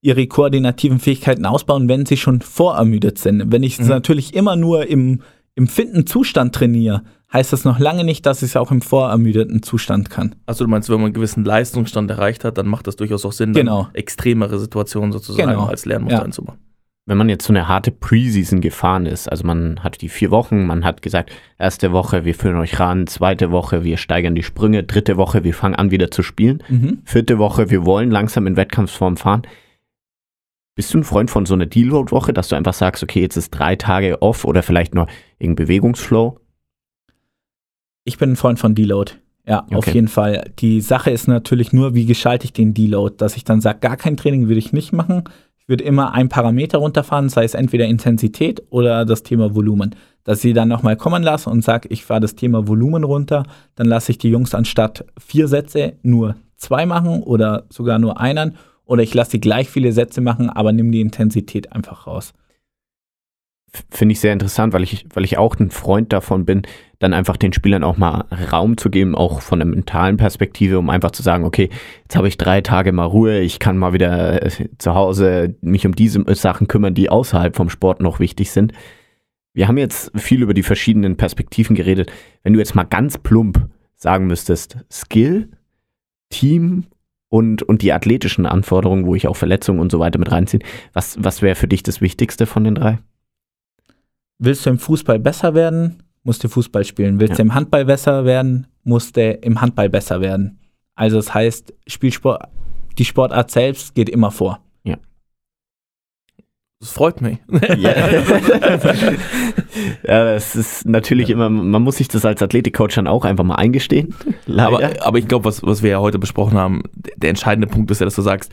ihre koordinativen Fähigkeiten ausbauen, wenn sie schon vorermüdet sind. Wenn ich mhm. natürlich immer nur im, im fitten Zustand trainiere, heißt das noch lange nicht, dass ich es auch im vorermüdeten Zustand kann. Also du meinst, wenn man einen gewissen Leistungsstand erreicht hat, dann macht das durchaus auch Sinn, genau. extremere Situationen sozusagen genau. als Lernmuster ja. einzubauen. Wenn man jetzt so eine harte Preseason gefahren ist, also man hat die vier Wochen, man hat gesagt, erste Woche, wir führen euch ran, zweite Woche, wir steigern die Sprünge, dritte Woche, wir fangen an wieder zu spielen, mhm. vierte Woche, wir wollen langsam in Wettkampfsform fahren. Bist du ein Freund von so einer Deload-Woche, dass du einfach sagst, okay, jetzt ist drei Tage off oder vielleicht nur irgendein Bewegungsflow? Ich bin ein Freund von Deload. Ja, okay. auf jeden Fall. Die Sache ist natürlich nur, wie gestalte ich den Deload, dass ich dann sage, gar kein Training würde ich nicht machen. Ich würde immer ein Parameter runterfahren, sei es entweder Intensität oder das Thema Volumen. dass ich sie dann nochmal kommen lasse und sage, ich fahre das Thema Volumen runter, dann lasse ich die Jungs anstatt vier Sätze nur zwei machen oder sogar nur einen oder ich lasse sie gleich viele Sätze machen, aber nimm die Intensität einfach raus. Finde ich sehr interessant, weil ich, weil ich auch ein Freund davon bin, dann einfach den Spielern auch mal Raum zu geben, auch von der mentalen Perspektive, um einfach zu sagen, okay, jetzt habe ich drei Tage mal Ruhe, ich kann mal wieder äh, zu Hause mich um diese Sachen kümmern, die außerhalb vom Sport noch wichtig sind. Wir haben jetzt viel über die verschiedenen Perspektiven geredet. Wenn du jetzt mal ganz plump sagen müsstest, Skill, Team und, und die athletischen Anforderungen, wo ich auch Verletzungen und so weiter mit reinziehe, was, was wäre für dich das Wichtigste von den drei? Willst du im Fußball besser werden, musst du Fußball spielen. Willst Ja. du im Handball besser werden, musst du im Handball besser werden. Also das heißt, Spielsport, die Sportart selbst geht immer vor. Das freut mich. Ja. ja, das ist natürlich immer, man muss sich das als Athletikcoach dann auch einfach mal eingestehen. Aber, aber ich glaube, was, was wir ja heute besprochen haben, der entscheidende Punkt ist ja, dass du sagst,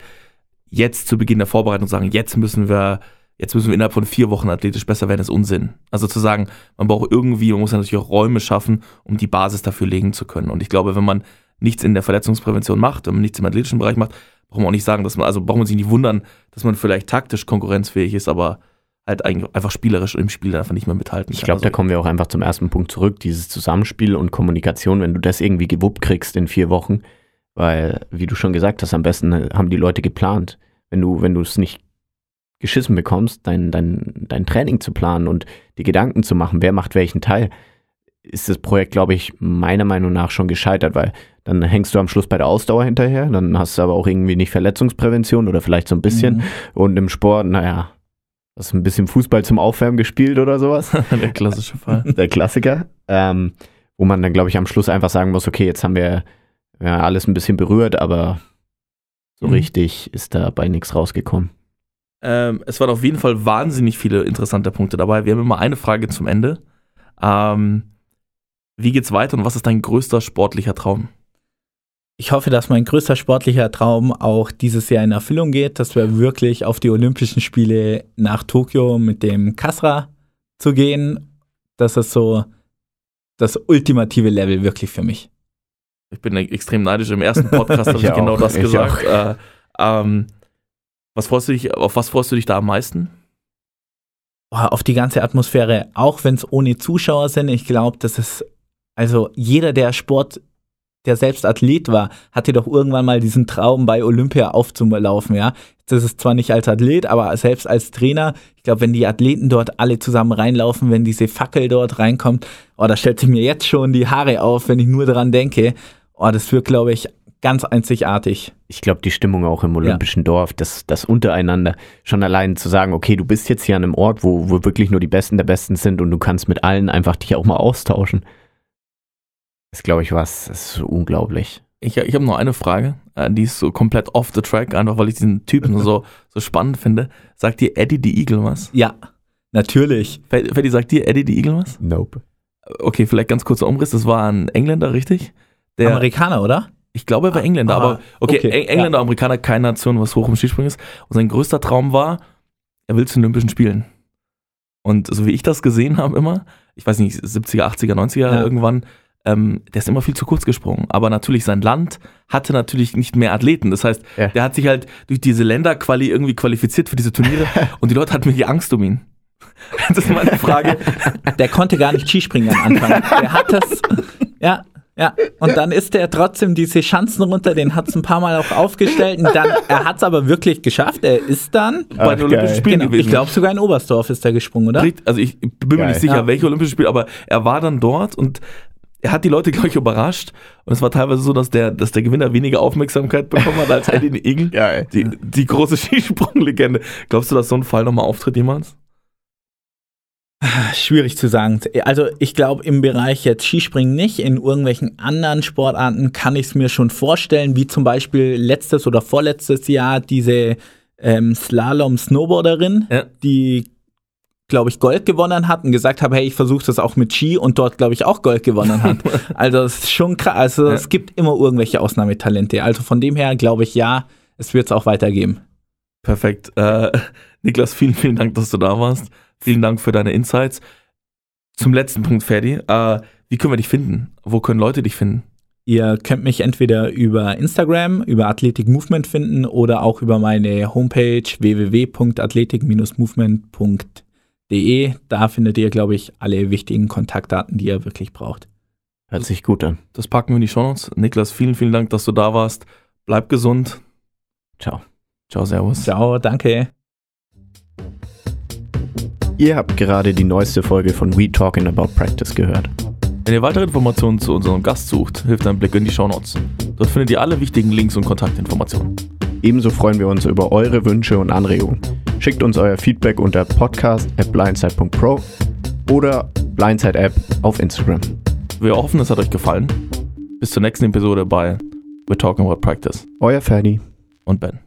jetzt zu Beginn der Vorbereitung sagen, jetzt müssen wir, jetzt müssen wir innerhalb von vier Wochen athletisch besser werden, ist Unsinn. Also zu sagen, man braucht irgendwie, man muss ja natürlich auch Räume schaffen, um die Basis dafür legen zu können. Und ich glaube, wenn man nichts in der Verletzungsprävention macht, wenn man nichts im athletischen Bereich macht, braucht man auch nicht sagen, dass man, also braucht man sich nicht wundern, dass man vielleicht taktisch konkurrenzfähig ist, aber halt eigentlich einfach spielerisch im Spiel einfach nicht mehr mithalten ich kann. glaube, da Also, kommen wir auch einfach zum ersten Punkt zurück, dieses Zusammenspiel und Kommunikation, wenn du das irgendwie gewuppt kriegst in vier Wochen, weil, wie du schon gesagt hast, am besten haben die Leute geplant. Wenn du, wenn du es nicht geschissen bekommst, dein, dein, dein Training zu planen und die Gedanken zu machen, wer macht welchen Teil, ist das Projekt, glaube ich, meiner Meinung nach schon gescheitert, weil dann hängst du am Schluss bei der Ausdauer hinterher, dann hast du aber auch irgendwie nicht Verletzungsprävention oder vielleicht so ein bisschen. Mhm. Und im Sport, naja, hast ein bisschen Fußball zum Aufwärmen gespielt oder sowas. der klassische Fall. Der Klassiker. Ähm, wo man dann, glaube ich, am Schluss einfach sagen muss, okay, jetzt haben wir ja, alles ein bisschen berührt, aber so Mhm. richtig ist dabei nichts rausgekommen. Ähm, es waren auf jeden Fall wahnsinnig viele interessante Punkte dabei. Wir haben immer eine Frage zum Ende. Ähm, wie geht's weiter und was ist dein größter sportlicher Traum? Ich hoffe, dass mein größter sportlicher Traum auch dieses Jahr in Erfüllung geht, dass wir wirklich auf die Olympischen Spiele nach Tokio mit dem Kasra zu gehen. Das ist so das ultimative Level wirklich für mich. Ich bin extrem neidisch. Im ersten Podcast habe ich Ich genau das ich gesagt. Äh, ähm, was freust du dich, auf was freust du dich da am meisten? Auf die ganze Atmosphäre, auch wenn es ohne Zuschauer sind. Ich glaube, das ist, also jeder, der Sport, der selbst Athlet war, hatte doch irgendwann mal diesen Traum, bei Olympia aufzulaufen, ja. Das ist zwar nicht als Athlet, aber selbst als Trainer, ich glaube, wenn die Athleten dort alle zusammen reinlaufen, wenn diese Fackel dort reinkommt, oh, da stellt sich mir jetzt schon die Haare auf, wenn ich nur dran denke. Oh, das wird, glaube ich, ganz einzigartig. Ich glaube, die Stimmung auch im Olympischen Dorf, das, das untereinander, schon allein zu sagen, okay, du bist jetzt hier an einem Ort, wo, wo wirklich nur die Besten der Besten sind und du kannst mit allen einfach dich auch mal austauschen. Das glaube ich was, das ist unglaublich. Ich, ich habe noch eine Frage, äh, die ist so komplett off the track, einfach weil ich diesen Typen so, so spannend finde. Sagt dir Eddie the Eagle was? Ja, natürlich. Freddy, Freddy, sagt dir Eddie the Eagle was? Nope. Okay, vielleicht ganz kurzer Umriss. Das war ein Engländer, richtig? Der, Amerikaner, oder? Ich glaube, er war Engländer, Ah, aber okay, okay, Eng- Engländer, Amerikaner, keine Nation, was hoch im Skispringen ist. Und sein größter Traum war, er will zu den Olympischen Spielen. Und so wie ich das gesehen habe immer, ich weiß nicht, 70er, 80er, 90er Ja. irgendwann, ähm, der ist immer viel zu kurz gesprungen. Aber natürlich, sein Land hatte natürlich nicht mehr Athleten. Das heißt, Ja. der hat sich halt durch diese Länderquali irgendwie qualifiziert für diese Turniere und die Leute hatten wirklich Angst um ihn. Das ist meine Frage. Der konnte gar nicht Skispringen am Anfang. Der hat das, ja, ja. Und dann ist der trotzdem diese Schanzen runter, den hat es ein paar Mal auch aufgestellt. Und dann, er hat es aber wirklich geschafft. Er ist dann, bei den Olympischen. Spielen genau, gewesen. ich glaube sogar in Oberstdorf ist er gesprungen, oder? Richtig, Also ich bin mir Geil. nicht sicher, Ja. welche Olympische Spiele, aber er war dann dort und er hat die Leute, glaube ich, überrascht. Und es war teilweise so, dass der, dass der Gewinner weniger Aufmerksamkeit bekommen hat als Eddie. Geil. Die, die große Skisprunglegende. Glaubst du, dass so ein Fall nochmal auftritt jemals? Schwierig zu sagen. Also ich glaube im Bereich jetzt Skispringen nicht. In irgendwelchen anderen Sportarten kann ich es mir schon vorstellen, wie zum Beispiel letztes oder vorletztes Jahr diese ähm, Slalom-Snowboarderin, Ja. die glaube ich, Gold gewonnen hat und gesagt habe, hey, ich versuche das auch mit Ski und dort, glaube ich, auch Gold gewonnen hat. also es ist schon krass. Also Ja. es gibt immer irgendwelche Ausnahmetalente. Also von dem her glaube ich, ja, es wird es auch weitergeben. Perfekt. Äh, Niklas, vielen, vielen Dank, dass du da warst. Vielen Dank für deine Insights. Zum letzten Punkt, Ferdi. Äh, wie können wir dich finden? Wo können Leute dich finden? Ihr könnt mich entweder über Instagram, über Athletic Movement finden oder auch über meine Homepage www.athletic-movement.de. Da findet ihr, glaube ich, alle wichtigen Kontaktdaten, die ihr wirklich braucht. Hört sich gut an. Das packen wir in die Shownotes. Niklas, vielen, vielen Dank, dass du da warst. Bleib gesund. Ciao. Ciao, Servus. Ciao, danke. Ihr habt gerade die neueste Folge von We Talking About Practice gehört. Wenn ihr weitere Informationen zu unserem Gast sucht, hilft ein Blick in die Shownotes. Dort findet ihr alle wichtigen Links und Kontaktinformationen. Ebenso freuen wir uns über eure Wünsche und Anregungen. Schickt uns euer Feedback unter podcast at blindside.pro oder Blindside App auf Instagram. Wir hoffen, es hat euch gefallen. Bis zur nächsten Episode bei We're Talking About Practice Euer Ferdi. und Ben.